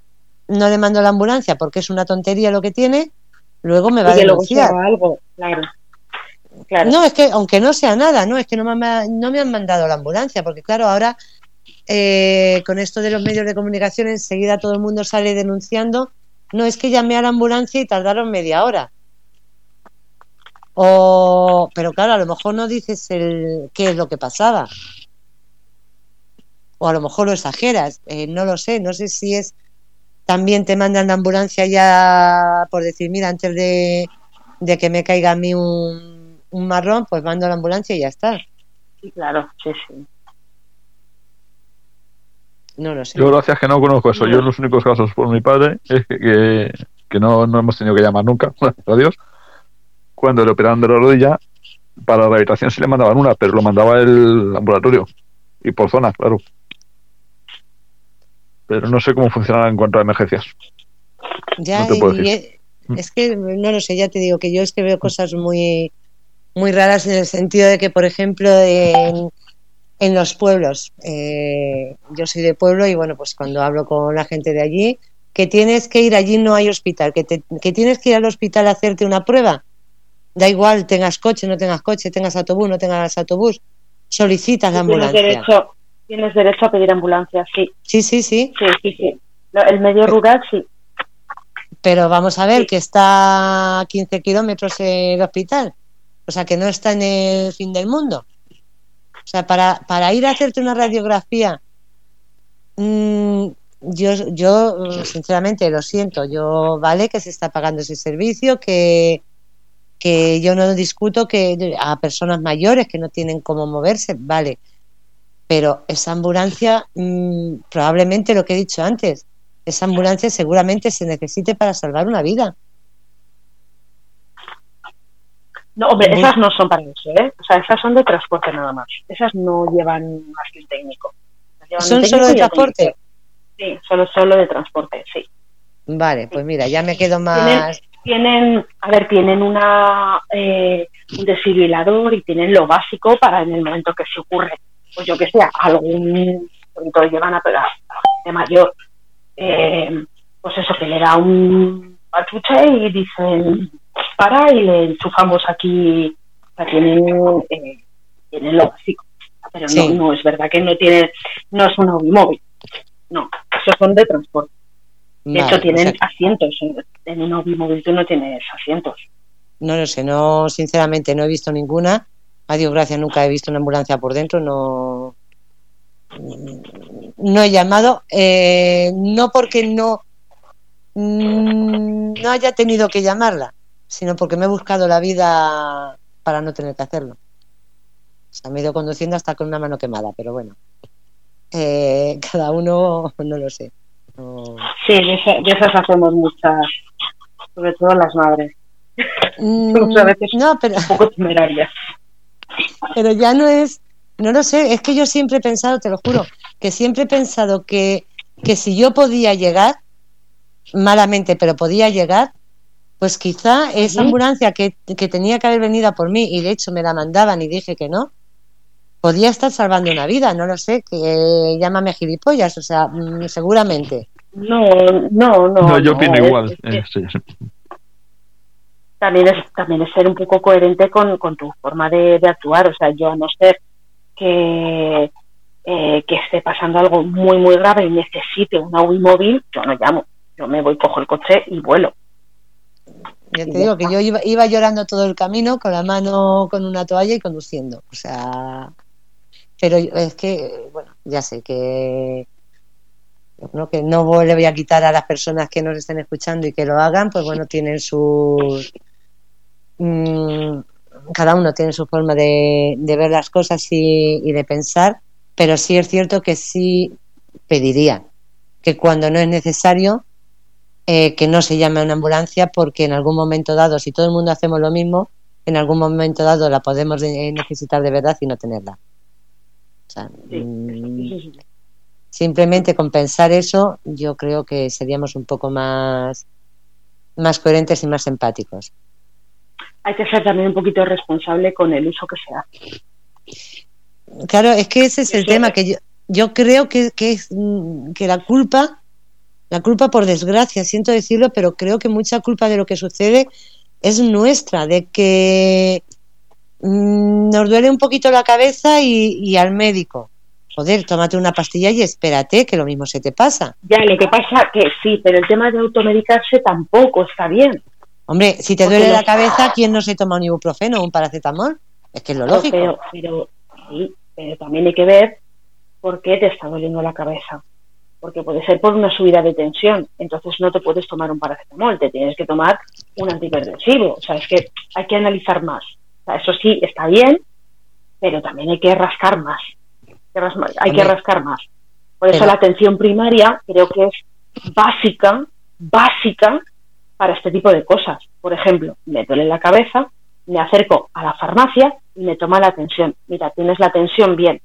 no le mando la ambulancia porque es una tontería lo que tiene, luego me va a Y denunciar. algo, claro. Claro. No, es que aunque no sea nada, no, es que no me, han- no me han mandado la ambulancia, porque claro, ahora eh, con esto de los medios de comunicación enseguida todo el mundo sale denunciando, no es que llamé a la ambulancia y tardaron media hora. O, pero claro, a lo mejor no dices el, qué es lo que pasaba. O a lo mejor lo exageras, eh, no lo sé, no sé si es también te mandan la ambulancia ya por decir, mira, antes de, de que me caiga a mí un, marrón, pues mando la ambulancia y ya está. Sí, claro, sí, sí. No lo sé. Yo gracias que no conozco eso. Yo los únicos casos por mi padre es que, que, que no, no hemos tenido que llamar nunca, *laughs* gracias a Dios. Cuando le operaron de la rodilla, para la rehabilitación sí le mandaban una, pero lo mandaba el ambulatorio. Y por zona, claro. Pero no sé cómo funcionará en cuanto a emergencias. Ya, no te puedo decir. es, es que no lo sé, ya te digo que yo es que veo cosas muy, muy raras en el sentido de que, por ejemplo, en, en los pueblos, eh, yo soy de pueblo y bueno, pues cuando hablo con la gente de allí, que tienes que ir allí no hay hospital, que, te- que tienes que ir al hospital a hacerte una prueba, da igual, tengas coche, no tengas coche, tengas autobús, no tengas autobús, solicitas la Tienes ambulancia. derecho, tienes derecho a pedir ambulancia, sí, Sí, sí, sí, sí, sí, sí. El medio rural, sí. pero vamos a ver Sí. que está a 15 kilómetros el hospital, o sea que no está en el fin del mundo. O sea, para, para ir a hacerte una radiografía, mm, yo, yo sinceramente lo siento, yo vale que se está pagando ese servicio, que, que yo no discuto que a personas mayores que no tienen cómo moverse, vale, pero esa ambulancia, mm, probablemente lo que he dicho antes, esa ambulancia seguramente se necesite para salvar una vida. No, hombre, esas no son para eso, ¿eh? O sea, esas son de transporte nada más. Esas no llevan más que un técnico. Un ¿Son técnico solo de transporte? Sí, solo, solo de transporte, sí. Vale, pues mira, ya me quedo más... tienen, a ver, tienen una eh, un desfibrilador y tienen lo básico para en el momento que se ocurre, pues yo que sé, algún, todo llevan a pegar gente mayor, eh, pues eso, que le da un pachuche y dicen, para y le enchufamos aquí, sea, tienen, eh, tienen lo básico. Pero Sí. no, no, es verdad que no tienen, no es un móvil. No, esos son de transporte. De Vale, hecho, o tienen sea, asientos. En- En un móvil tú no tienes asientos. no lo sé, no, sinceramente no he visto ninguna. A Dios gracias, nunca he visto una ambulancia por dentro, no, no he llamado, eh, no porque no, mm, no haya tenido que llamarla, sino porque me he buscado la vida para no tener que hacerlo. O sea, me he ido conduciendo hasta con una mano quemada, pero bueno. Eh, *laughs* cada uno, no lo sé. No- Sí, de, esa- de esas hacemos muchas, sobre todo las madres, Mm, *laughs* a veces- no, pero, un poco temerarias. pero ya no es, no lo sé, es que yo siempre he pensado, te lo juro, que siempre he pensado que, que si yo podía llegar, malamente, pero podía llegar, pues quizá esa ambulancia que, que tenía que haber venido a por mí y de hecho me la mandaban y dije que no, podía estar salvando una vida, no lo sé, que llámame gilipollas, o sea, mm, seguramente. No, no, no. No, yo no, opino es- igual. es que eh, sí. también es también es ser un poco coherente con, con tu forma de, de actuar. O sea, yo a no ser que, eh, que esté pasando algo muy, muy grave y necesite una móvil, yo no llamo. Yo me voy, cojo el coche y vuelo. Ya te digo que yo iba, iba llorando todo el camino con la mano con una toalla y conduciendo. O sea, pero es que, bueno, ya sé que ¿no? que no le voy a quitar a las personas que nos estén escuchando y que lo hagan, pues bueno, tienen sus... mm, cada uno tiene su forma de, de ver las cosas y, y de pensar, pero sí es cierto que sí pediría que cuando no es necesario eh, que no se llame a una ambulancia porque en algún momento dado, si todo el mundo hacemos lo mismo, en algún momento dado la podemos de- necesitar de verdad y no tenerla. O sea, Sí, mm, simplemente compensar eso, yo creo que seríamos un poco más, más coherentes y más empáticos. Hay que ser también un poquito responsable con el uso que se hace. Claro, es que ese es el tema, que yo, yo creo que, que, es, mm, que la culpa, la culpa por desgracia, siento decirlo, pero creo que mucha culpa de lo que sucede es nuestra, de que mm, nos duele un poquito la cabeza y, y al médico. Joder, tómate una pastilla y espérate, que lo mismo se te pasa. Ya, lo que pasa que sí, pero el tema de automedicarse tampoco está bien. Hombre, si te Porque duele la cabeza, ¿quién no se toma un ibuprofeno o un paracetamol? Es que es lo lógico. Pero, pero, sí, pero también hay que ver por qué te está doliendo la cabeza. Porque puede ser por una subida de tensión. Entonces no te puedes tomar un paracetamol, te tienes que tomar un antihipertensivo. O sea, es que hay que analizar más. O sea, eso sí, está bien, pero también hay que rascar más. Hay que Hay rascar más. Por eso Pero- la atención primaria creo que es básica, básica para este tipo de cosas. Por ejemplo, me duele la cabeza, me acerco a la farmacia y me toma la tensión. Mira, tienes la tensión bien.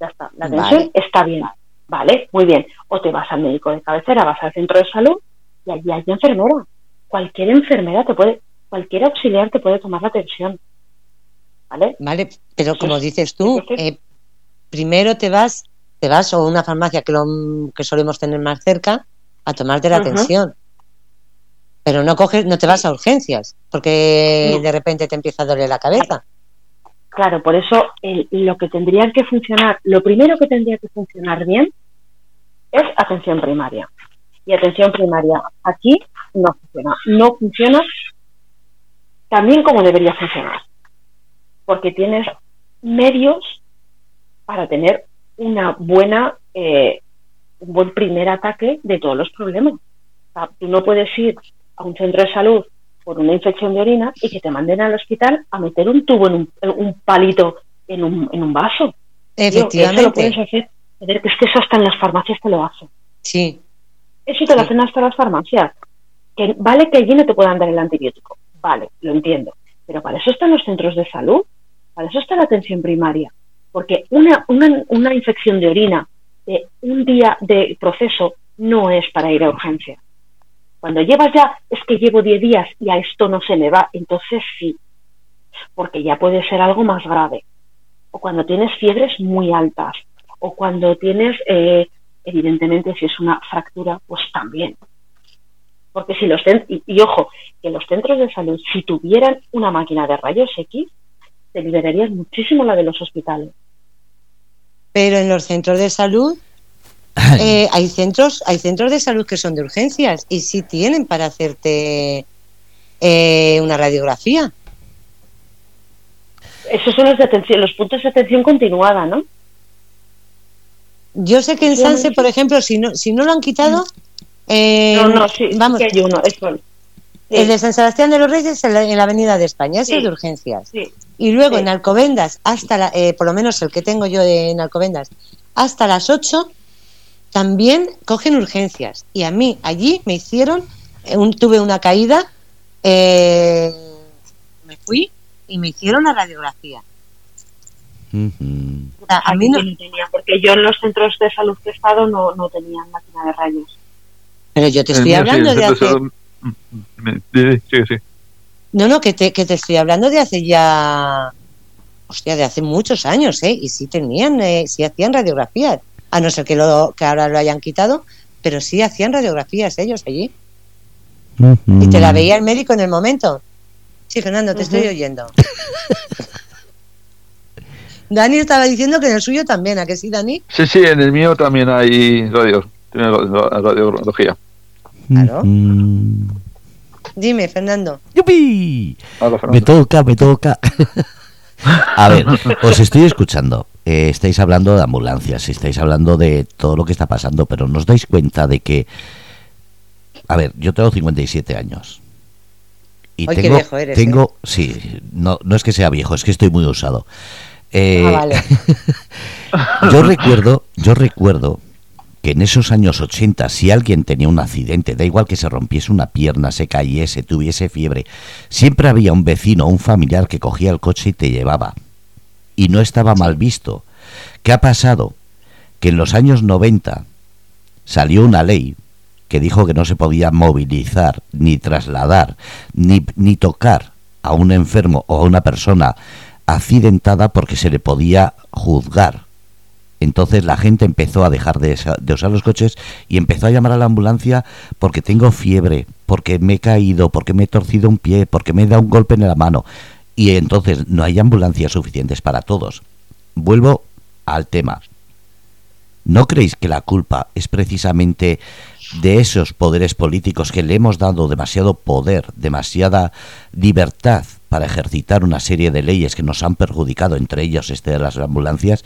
Ya está, la Vale. tensión está bien. Vale, muy bien. O te vas al médico de cabecera, vas al centro de salud y allí hay enfermera. Cualquier enfermera te puede, cualquier auxiliar te puede tomar la tensión. ¿Vale? Vale, pero como dices tú, entonces- eh, primero te vas, te vas a una farmacia que, lo, que solemos tener más cerca a tomarte la atención. Pero no coges, no te vas a urgencias, porque No. de repente te empieza a doler la cabeza. Claro, por eso el- lo que tendría que funcionar, lo primero que tendría que funcionar bien es atención primaria. Y atención primaria aquí no funciona. No funciona tan bien como debería funcionar. Porque tienes medios para tener una buena, eh, un buen primer ataque de todos los problemas. Tú no puedes ir a un centro de salud por una infección de orina y que te manden al hospital a meter un tubo en un, un palito en un, en un vaso. Tío, eso lo puedes Efectivamente, hacer. Que es que eso hasta en las farmacias te lo hacen. sí. Eso te lo hacen hasta las farmacias. Que vale que allí no te puedan dar el antibiótico. Vale, lo entiendo. Pero para eso están los centros de salud. Para eso está la atención primaria. Porque una, una, una infección de orina de un día de proceso no es para ir a urgencia. Cuando llevas ya, es que llevo 10 días y a esto no se me va, entonces sí. Porque ya puede ser algo más grave. O cuando tienes fiebres muy altas. O cuando tienes, eh, evidentemente, si es una fractura, pues también. Porque si los y, y ojo, que los centros de salud, si tuvieran una máquina de rayos X, se liberarían muchísimo la de los hospitales. Pero en los centros de salud eh, hay centros, hay centros de salud que son de urgencias y sí tienen para hacerte eh, una radiografía. Esos son los de atención, los puntos de atención continuada, ¿no? Yo sé que en Sanse, por ejemplo, si no, si no lo han quitado, eh, no, no, sí, vamos, sí hay uno. Sí, el de San Sebastián de los Reyes en la, en la Avenida de España, ese Sí. es de urgencias. sí. Y luego Sí. en Alcobendas, hasta la, eh, por lo menos el que tengo yo en Alcobendas, hasta las 8, también cogen urgencias. Y a mí allí me hicieron, eh, un- tuve una caída, eh, me fui y me hicieron la radiografía. Ujú. O sea, a mí no, no tenían, porque yo en los centros de salud que he estado no, no tenían máquina de rayos. pero yo te estoy hablando de hace... salud- sí, sí. No, no, que te, que te estoy hablando de hace ya... Hostia, de hace muchos años, ¿eh? Y sí tenían, eh, sí hacían radiografías. A no ser que, lo, que ahora lo hayan quitado, pero sí hacían radiografías ellos allí. Y te la veía el médico en el momento. Sí, Fernando, te estoy oyendo. *laughs* Dani estaba diciendo que en el suyo también, ¿a que sí, Dani? Sí, sí, en el mío también hay radios. Tiene ra- radiología. Claro. Mm. Dime, Fernando. ¡Yupi! Me Fernando. toca, me toca. *laughs* A ver, os estoy escuchando. Eh, estáis hablando de ambulancias, estáis hablando de todo lo que está pasando, pero ¿no os dais cuenta de que... A ver, yo tengo 57 años. Y qué tengo, viejo eres, tengo, sí, no, no es que sea viejo, es que estoy muy usado. Eh, Ah, vale. *laughs* yo recuerdo, yo recuerdo que en esos años 80, si alguien tenía un accidente, da igual que se rompiese una pierna, se cayese, tuviese fiebre, siempre había un vecino o un familiar que cogía el coche y te llevaba. Y no estaba mal visto. ¿Qué ha pasado? Que en los años 90 salió una ley que dijo que no se podía movilizar, ni trasladar, ni, ni tocar a un enfermo o a una persona accidentada porque se le podía juzgar. Entonces la gente empezó a dejar de, de usar los coches y empezó a llamar a la ambulancia porque tengo fiebre, porque me he caído, porque me he torcido un pie, porque me he dado un golpe en la mano. Y entonces no hay ambulancias suficientes para todos. Vuelvo al tema. ¿No creéis que la culpa es precisamente de esos poderes políticos que le hemos dado demasiado poder, demasiada libertad para ejercitar una serie de leyes que nos han perjudicado, entre ellos este de las ambulancias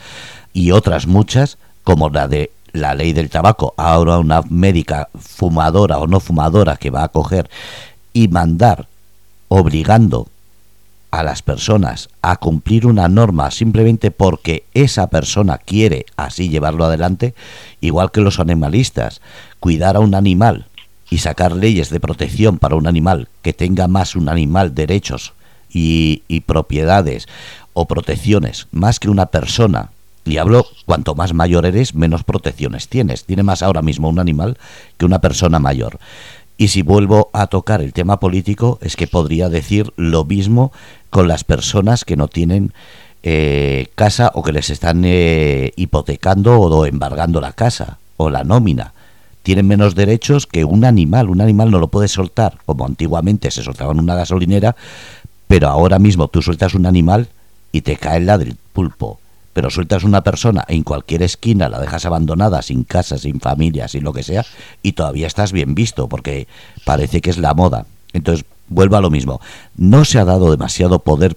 y otras muchas, como la de la ley del tabaco, ahora una médica fumadora o no fumadora que va a coger y mandar obligando a las personas a cumplir una norma simplemente porque esa persona quiere así llevarlo adelante, igual que los animalistas, cuidar a un animal y sacar leyes de protección para un animal que tenga más un animal derechos y, propiedades o protecciones más que una persona. Y hablo, cuanto más mayor eres, menos protecciones tienes. Tiene más ahora mismo un animal que una persona mayor. Y si vuelvo a tocar el tema político, es que podría decir lo mismo con las personas que no tienen eh, casa o que les están eh, hipotecando o embargando la casa o la nómina. Tienen menos derechos que un animal. Un animal no lo puedes soltar, como antiguamente se soltaba en una gasolinera, pero ahora mismo tú sueltas un animal y te cae la del pulpo. Pero sueltas una persona en cualquier esquina, la dejas abandonada, sin casa, sin familia, sin lo que sea, y todavía estás bien visto, porque parece que es la moda. Entonces, vuelvo a lo mismo. No se ha dado demasiado poder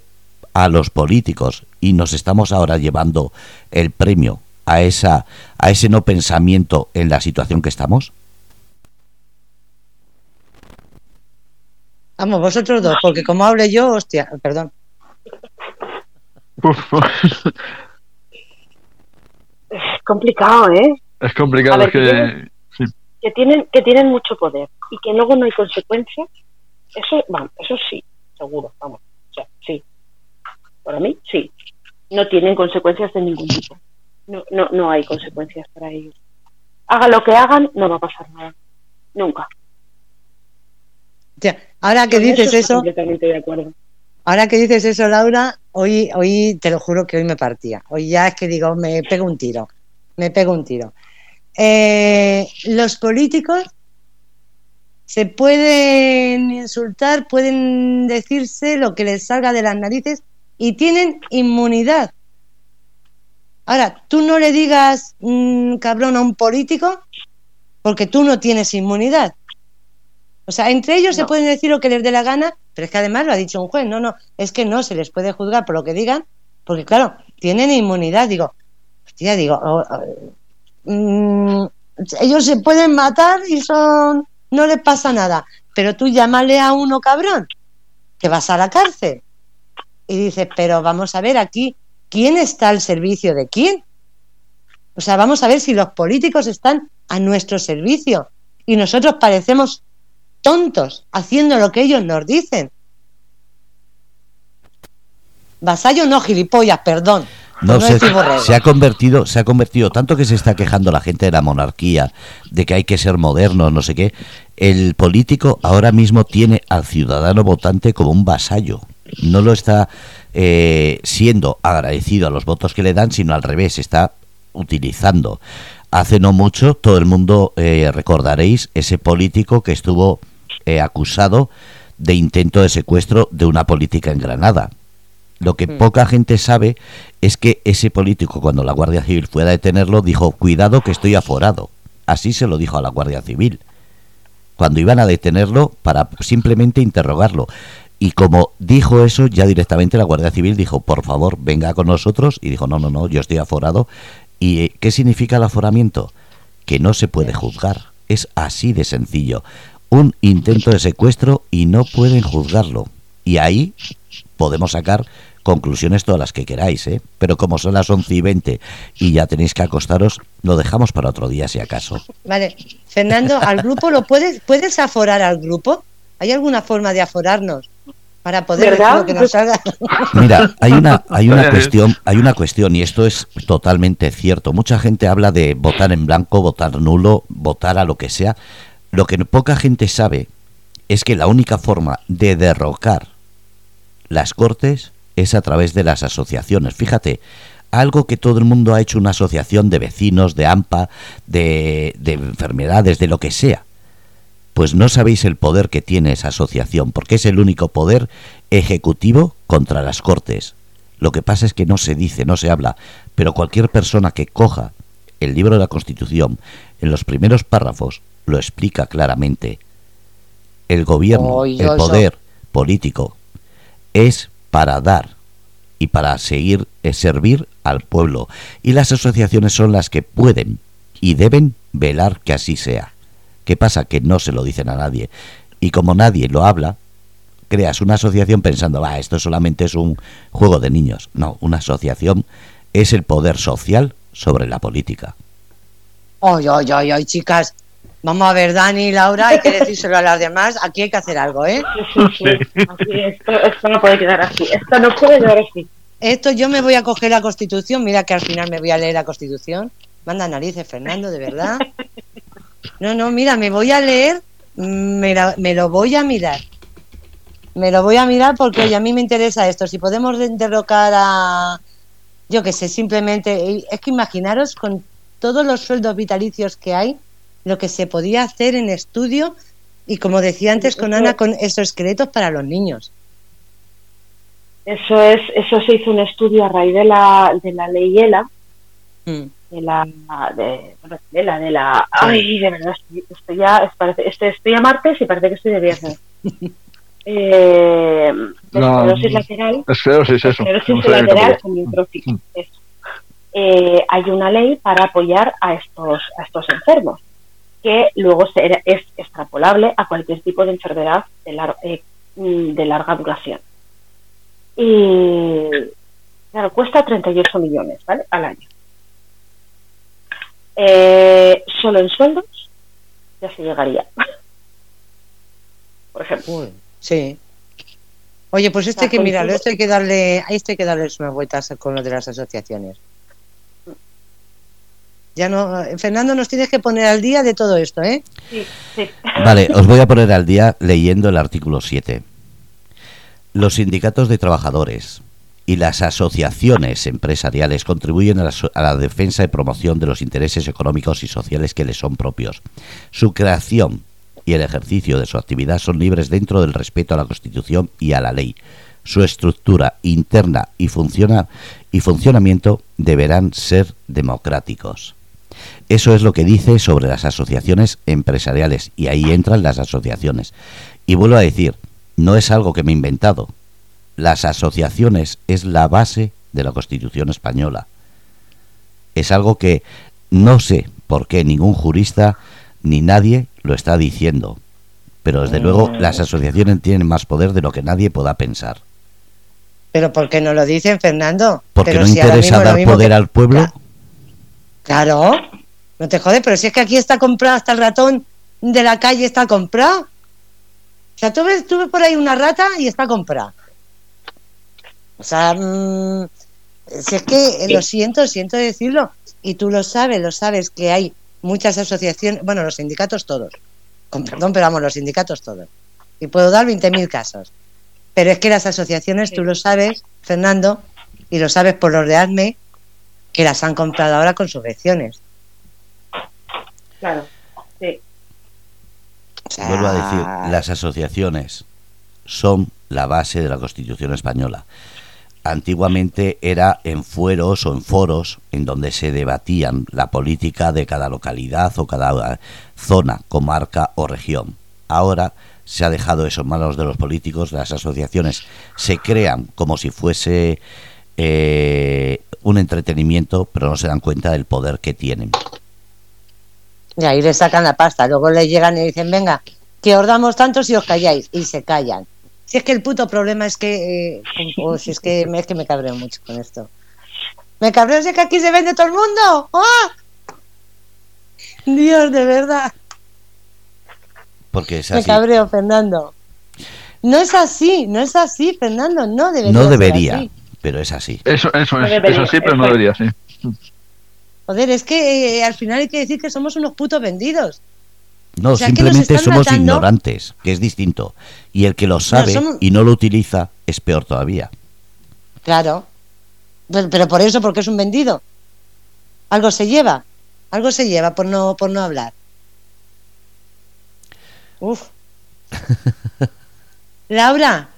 a los políticos y nos estamos ahora llevando el premio a esa a ese no pensamiento en la situación que estamos. Vamos, vosotros dos, porque como hable yo, hostia, perdón. Uf, Es complicado, ¿eh? es complicado, A ver, es que... Sí. Que tienen, que tienen mucho poder y que luego no hay consecuencias. Eso, vamos, eso sí, seguro, vamos. O sea, sí. Para mí, sí. No tienen consecuencias de ningún tipo. No, no, no hay consecuencias para ellos. Hagan lo que hagan, no va a pasar nada. Nunca. Hostia, ahora que Con dices estoy eso, completamente de acuerdo. ahora que dices eso, Laura, hoy, hoy te lo juro que hoy me partía. Hoy ya es que digo, me pego un tiro. Me pego un tiro. Eh, los políticos se pueden insultar, pueden decirse lo que les salga de las narices y tienen inmunidad. Ahora, tú no le digas mm, cabrón a un político porque tú no tienes inmunidad. O sea, entre ellos se pueden decir lo que les dé la gana, Pero es que además lo ha dicho un juez, no, no, es que no se les puede juzgar por lo que digan, porque claro, tienen inmunidad. Digo, hostia, digo, oh, oh, mm, ellos se pueden matar y son, no les pasa nada, pero tú llámale a uno cabrón, que vas a la cárcel. Y dices, pero vamos a ver aquí, ¿quién está al servicio de quién? O sea, vamos a ver si los políticos están a nuestro servicio y nosotros parecemos tontos haciendo lo que ellos nos dicen. Vasallo no, gilipollas, perdón. No, se, se, ha convertido, se ha convertido tanto que se está quejando la gente de la monarquía, de que hay que ser moderno, no sé qué. El político ahora mismo tiene al ciudadano votante como un vasallo. No lo está eh, siendo agradecido a los votos que le dan, sino al revés, está utilizando. Hace no mucho, todo el mundo eh, recordaréis ese político que estuvo eh, acusado de intento de secuestro de una política en Granada. Lo que hmm. poca gente sabe es que ese político, cuando la Guardia Civil fue a detenerlo, dijo, cuidado que estoy aforado. Así se lo dijo a la Guardia Civil. Cuando iban a detenerlo para simplemente interrogarlo. Y como dijo eso, ya directamente la Guardia Civil dijo, por favor, venga con nosotros. Y dijo, no, no, no, yo estoy aforado. ¿Y eh, qué significa el aforamiento? Que no se puede juzgar. Es así de sencillo. Un intento de secuestro y no pueden juzgarlo. Y ahí podemos sacar conclusiones todas las que queráis, ¿eh? Pero como son las 11 y 20 y ya tenéis que acostaros, lo dejamos para otro día si acaso. Vale. Fernando, ¿al grupo lo puedes, puedes aforar al grupo? ¿Hay alguna forma de aforarnos? para poder que nos salga. Mira, hay una, hay una cuestión, hay una cuestión, y esto es totalmente cierto. Mucha gente habla de votar en blanco, votar nulo, votar a lo que sea. Lo que poca gente sabe es que la única forma de derrocar las cortes es a través de las asociaciones. Fíjate, algo que todo el mundo ha hecho una asociación de vecinos, de AMPA, de, de enfermedades, de lo que sea. Pues no sabéis el poder que tiene esa asociación, porque es el único poder ejecutivo contra las Cortes. Lo que pasa es que no se dice, no se habla, pero cualquier persona que coja el libro de la Constitución, en los primeros párrafos, lo explica claramente. El gobierno, el poder político, es para dar y para seguir servir al pueblo. Y las asociaciones son las que pueden y deben velar que así sea. ¿Qué pasa? Que no se lo dicen a nadie. Y como nadie lo habla, creas una asociación pensando, va, esto solamente es un juego de niños. No, una asociación es el poder social sobre la política. Ay, ay, ay, chicas. Vamos a ver, Dani, Laura, hay que decírselo a las demás. Aquí hay que hacer algo, ¿eh? Sí, sí, esto, esto no puede quedar así. Esto no puede quedar así. Esto yo me voy a coger la Constitución. Mira que al final me voy a leer la Constitución. Manda narices, Fernando, de verdad. No, no, mira, me voy a leer, me, me lo voy a mirar. Me lo voy a mirar porque oye, a mí me interesa esto. Si podemos derrocar a, yo qué sé, simplemente, es que imaginaros con todos los sueldos vitalicios que hay, lo que se podía hacer en estudio y como decía antes con Ana, con esos esqueletos para los niños. Eso es, eso se hizo un estudio a raíz de la, de la ley ELA, mm. De la de, de la de la ay de verdad estoy, ya parece, estoy, estoy, a martes y parece que estoy de viernes. *laughs* Eh, esclerosis lateral. esclerosis eso. Esclerosis lateral mm. eh, hay una ley para apoyar a estos a estos enfermos que luego se, es extrapolable a cualquier tipo de enfermedad de, lar, eh, mm, de larga duración y claro cuesta 38 millones ¿vale? al año eh, solo en sueldos ya se llegaría. *laughs* Por ejemplo. sí. Oye, pues esto hay que mirarlo, esto hay que darle, esto hay que darles unas vueltas con lo de las asociaciones. Ya no, Fernando, nos tienes que poner al día de todo esto, ¿eh? Sí, sí. *laughs* Vale, os voy a poner al día leyendo el artículo 7. Los sindicatos de trabajadores, y las asociaciones empresariales contribuyen a la, defensa y promoción de los intereses económicos y sociales que les son propios. Su creación y el ejercicio de su actividad son libres dentro del respeto a la Constitución y a la ley. Su estructura interna y, funciona, y funcionamiento deberán ser democráticos. Eso es lo que dice sobre las asociaciones empresariales y ahí entran las asociaciones. Y vuelvo a decir, no es algo que me he inventado. Las asociaciones es la base de la Constitución española. Es algo que no sé por qué ningún jurista ni nadie lo está diciendo. Pero desde luego las asociaciones tienen más poder de lo que nadie pueda pensar. Pero ¿por qué no lo dicen, Fernando? Porque Pero no si interesa dar poder que- al pueblo. Claro, no te jodes, pero si es que aquí está comprado hasta el ratón de la calle está comprado. O sea, tú ves, tú ves por ahí una rata y está comprada. O sea, mm, si es que eh, lo siento, siento decirlo, y tú lo sabes, lo sabes que hay muchas asociaciones, bueno, los sindicatos todos, con perdón, pero vamos, los sindicatos todos. Y puedo dar 20.000 casos. Pero es que las asociaciones, tú lo sabes, Fernando, y lo sabes por los de ADME, que las han comprado ahora con subvenciones. Claro. Sí. O sea, Vuelvo a decir, las asociaciones son la base de la Constitución española. Antiguamente era en fueros o en foros en donde se debatían la política de cada localidad o cada zona, comarca o región. Ahora se ha dejado eso en manos de los políticos, las asociaciones se crean como si fuese eh, un entretenimiento, pero no se dan cuenta del poder que tienen. Y ahí le sacan la pasta. Luego le llegan y dicen, venga, que os damos tanto si os calláis. Y se callan. Si es que el puto problema es que... eh, oh, si es que, me- es que me cabreo mucho con esto. Me cabreo, es que aquí se vende todo el mundo. ¡Ah! Dios, de verdad. Porque es Me así. cabreo, Fernando. No es así, no es así, Fernando. No debería. No ser debería, así. Pero es así. Eso, eso No es, debería, eso sí, pero no debería, sí. Joder, es que eh, al final hay que decir que somos unos putos vendidos. No, O sea, simplemente somos matando. ignorantes, que es distinto. Y el que lo sabe somos- y no lo utiliza es peor todavía. Claro. Pero, pero por eso, porque es un vendido. Algo se lleva. Algo se lleva por no, por no hablar. Uf. *laughs* Laura,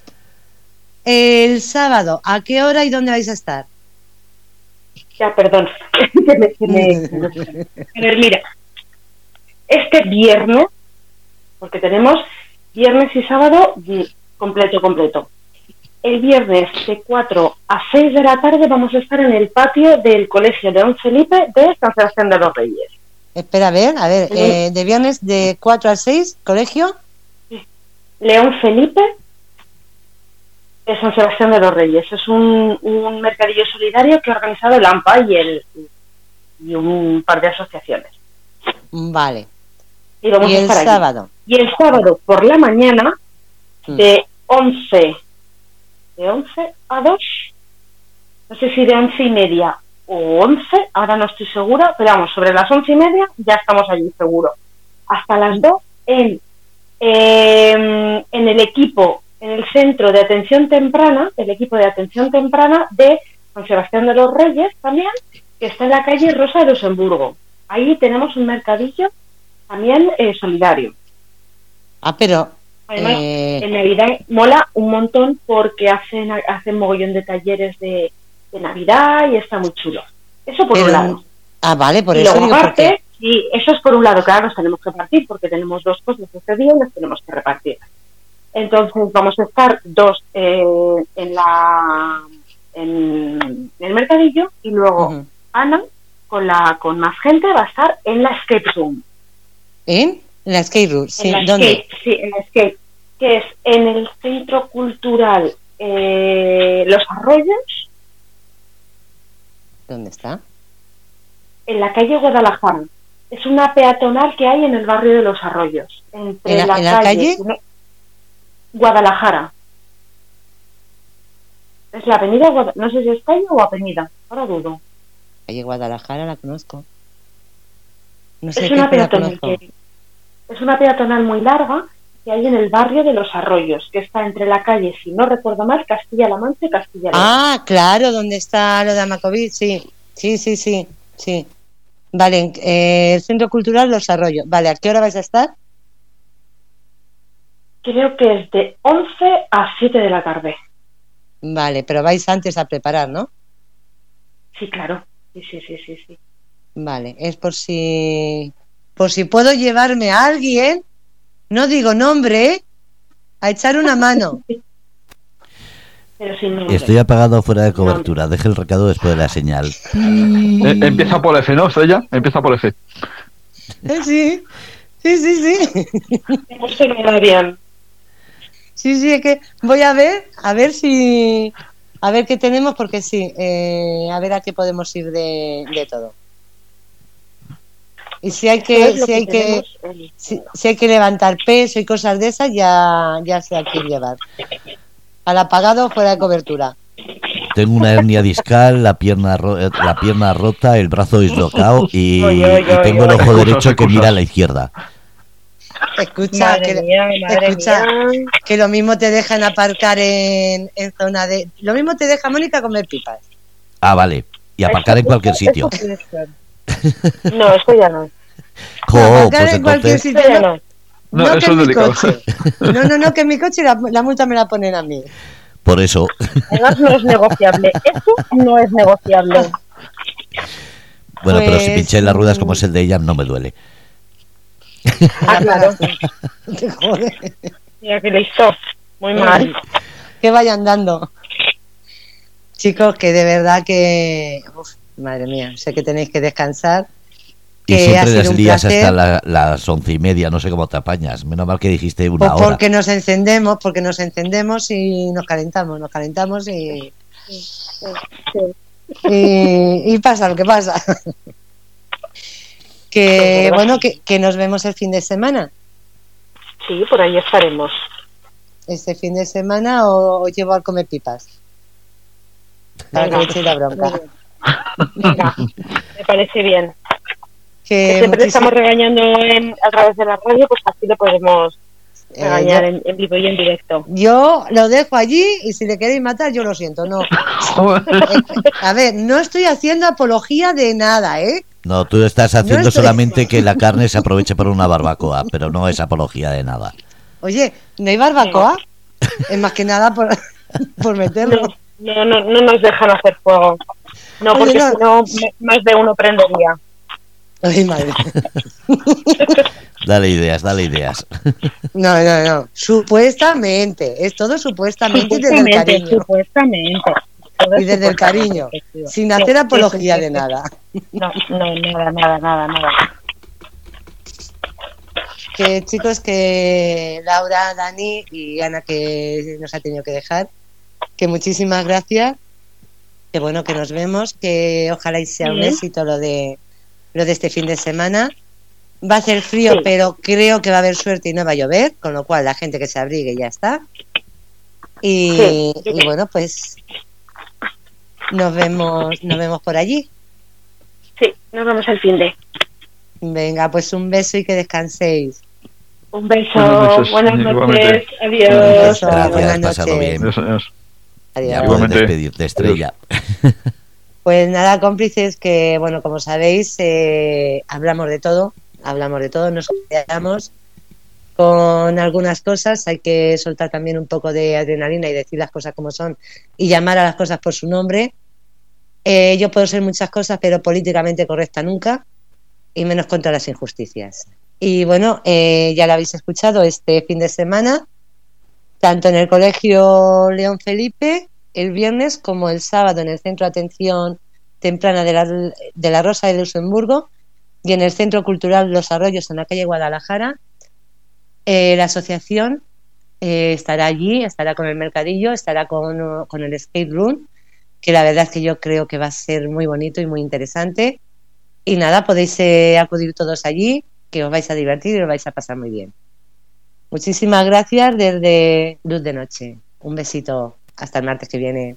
el sábado, ¿a qué hora y dónde vais a estar? Ya, perdón. *laughs* Que me- que me- *laughs* A ver, mira. Este viernes, porque tenemos viernes y sábado completo, completo. El viernes de 4 a 6 de la tarde vamos a estar en el patio del Colegio León Felipe de San Sebastián de los Reyes. Espera, a ver, a ver, Sí. eh, de viernes de 4 a 6, colegio. León Felipe de San Sebastián de los Reyes. Es un, un mercadillo solidario que ha organizado el AMPA y, el, y un par de asociaciones. Vale. Y vamos Y a el estar allí. sábado. Y el sábado por la mañana, Mm. de 11, de 11 a 2, no sé si de 11 y media o 11, ahora no estoy segura, pero vamos, sobre las 11 y media ya estamos allí seguro. Hasta las 2 en, eh, en el equipo, en el centro de atención temprana, el equipo de atención temprana de San Sebastián de los Reyes también, que está en la calle Rosa de Luxemburgo. Ahí tenemos un mercadillo también eh, solidario. Ah, pero. Además, eh, en Navidad mola un montón porque hacen, hacen mogollón de talleres de, de Navidad y está muy chulo. Eso por pero- un lado. ah, vale, por y eso luego aparte, sí, eso es por un lado, claro, nos tenemos que partir porque tenemos dos cosas este día y las tenemos que repartir. Entonces vamos a estar dos eh, en la en, el mercadillo y luego Ujú. Ana con la con más gente va a estar en la escape room. ¿En? En la skate room, sí. en la ¿Dónde? Escape, sí, en la Escape, que es en el Centro Cultural eh, Los Arroyos, ¿Dónde está? en la calle Guadalajara. Es una peatonal que hay en el barrio de Los Arroyos. Entre ¿En la- en la calle? Guadalajara. Es la avenida, no sé si es calle o avenida, ahora dudo. Calle Guadalajara la conozco. No sé Es una, peatonal que- es una peatonal muy larga que hay en el barrio de Los Arroyos, que está entre la calle, si no recuerdo mal, Castilla-La Mancha y Castilla-La Ah, claro, ¿dónde está lo de Amacovid? Sí, sí, sí, sí, sí. Vale, eh, el Centro Cultural Los Arroyos. Vale, ¿a qué hora vais a estar? Creo que es de 11 a 7 de la tarde. Vale, pero vais antes a preparar, ¿no? Sí, claro. Sí, sí, sí, sí, sí. Vale, es por si por si puedo llevarme a alguien, no digo nombre, ¿eh? a echar una mano. *laughs* Pero sin nombre. Estoy apagado fuera de cobertura. Deje el recado después de la señal. *laughs* Eh, empieza por F, ¿no? Estrella, empieza por F. Eh, Sí, sí, sí, sí. *laughs* Hemos terminado bien. Sí, sí, es que voy a ver, a ver si, a ver qué tenemos, porque sí, eh, a ver a qué podemos ir de, de todo. Y si hay que, si hay que, si, si hay que levantar peso y cosas de esas, ya, ya sé a quién llevar. Al apagado fuera de cobertura. Tengo una hernia discal, la pierna, ro- eh, la pierna rota, el brazo dislocado *laughs* y, Oye, oye, y tengo el oye, ojo oye. derecho que mira a la izquierda. Escucha, Madre que, mía, madre escucha. mía. que lo mismo te dejan aparcar en, en zona de... Lo mismo te deja Mónica comer pipas. Ah, vale. Y aparcar en cualquier sitio. Eso. *laughs* No, eso ya no. Jo, aparcar pues en cualquier sitio, Eso ya no, no. No, que eso en es mi coche. No, no, no, que en mi coche la, la multa me la ponen a mí. por eso. Además no es negociable. Eso no es negociable. Bueno, pero si Pues, pinché las ruedas como mm. es el de ella, no me duele. Ah, claro. Joder. Mira que listo. Muy mal. Que vayan dando. Chicos, que de verdad que... uf, madre mía, sé que tenéis que descansar. Y Que siempre sido las un lías placer. hasta la- las once y media, no sé cómo te apañas. Menos mal que dijiste una Pues hora. porque nos encendemos, porque nos encendemos y nos calentamos, nos calentamos y, Sí. y, y pasa lo que pasa. *laughs* Pues Que verdad. bueno, que, que nos vemos el fin de semana. Sí, por ahí estaremos. Este fin de semana o, llevo al comer pipas. Para que la bronca. Venga, me parece bien. Que Que siempre muchísimas- estamos regañando en- a través de la radio, pues así lo podemos eh, regañar yo, en, en vivo y en directo. yo lo dejo allí y si le queréis matar, yo lo siento. No. *laughs* A ver, no estoy haciendo apología de nada, ¿eh? No, tú estás haciendo estoy- solamente que la carne se aproveche para una barbacoa, pero no es apología de nada. Oye, ¿no hay barbacoa? Es más que nada por, *laughs* por meterlo. No, no, no, no nos dejan hacer fuego. No, Oye, porque no. si no, más de uno prendería. Ay, madre. *laughs* Dale ideas, dale ideas. No, no, no. Supuestamente. Es todo supuestamente y desde el Supuestamente, cariño. supuestamente. Y desde el cariño. Sin hacer apología de nada. No, no, nada, nada, nada, nada. Que chicos, que Laura, Dani y Ana que nos ha tenido que dejar. Que muchísimas gracias. Que bueno, que nos vemos. Que ojalá y sea un éxito lo de lo de este fin de semana. Va a ser frío, Sí. pero creo que va a haber suerte y no va a llover, con lo cual la gente que se abrigue ya está. Y, Sí, bueno, pues nos vemos, nos vemos por allí. Sí, nos vemos al fin de. Venga, pues un beso y que descanséis. Un beso, Buenas noches, buenas noches, igualmente. adiós. Beso, Gracias, buenas noches. bien. Adiós, adiós. Adiós. Ya puedes Igualmente. despedirte, estrella. *laughs* Pues nada, cómplices, que bueno, como sabéis, eh, hablamos de todo, hablamos de todo, nos quedamos con algunas cosas, hay que soltar también un poco de adrenalina y decir las cosas como son y llamar a las cosas por su nombre. Eh, yo puedo ser muchas cosas, pero políticamente correcta nunca, y menos contra las injusticias. Y bueno, eh, ya lo habéis escuchado este fin de semana, tanto en el Colegio León Felipe, el viernes, como el sábado en el Centro de Atención Temprana de la, de la Rosa de Luxemburgo y en el Centro Cultural Los Arroyos en la calle Guadalajara. Eh, la asociación eh, estará allí, estará con el mercadillo, estará con, con el skate room, que la verdad es que yo creo que va a ser muy bonito y muy interesante. Y nada, podéis eh, acudir todos allí, que os vais a divertir y os vais a pasar muy bien. Muchísimas gracias desde Luz de Noche. Un besito. Hasta el martes que viene.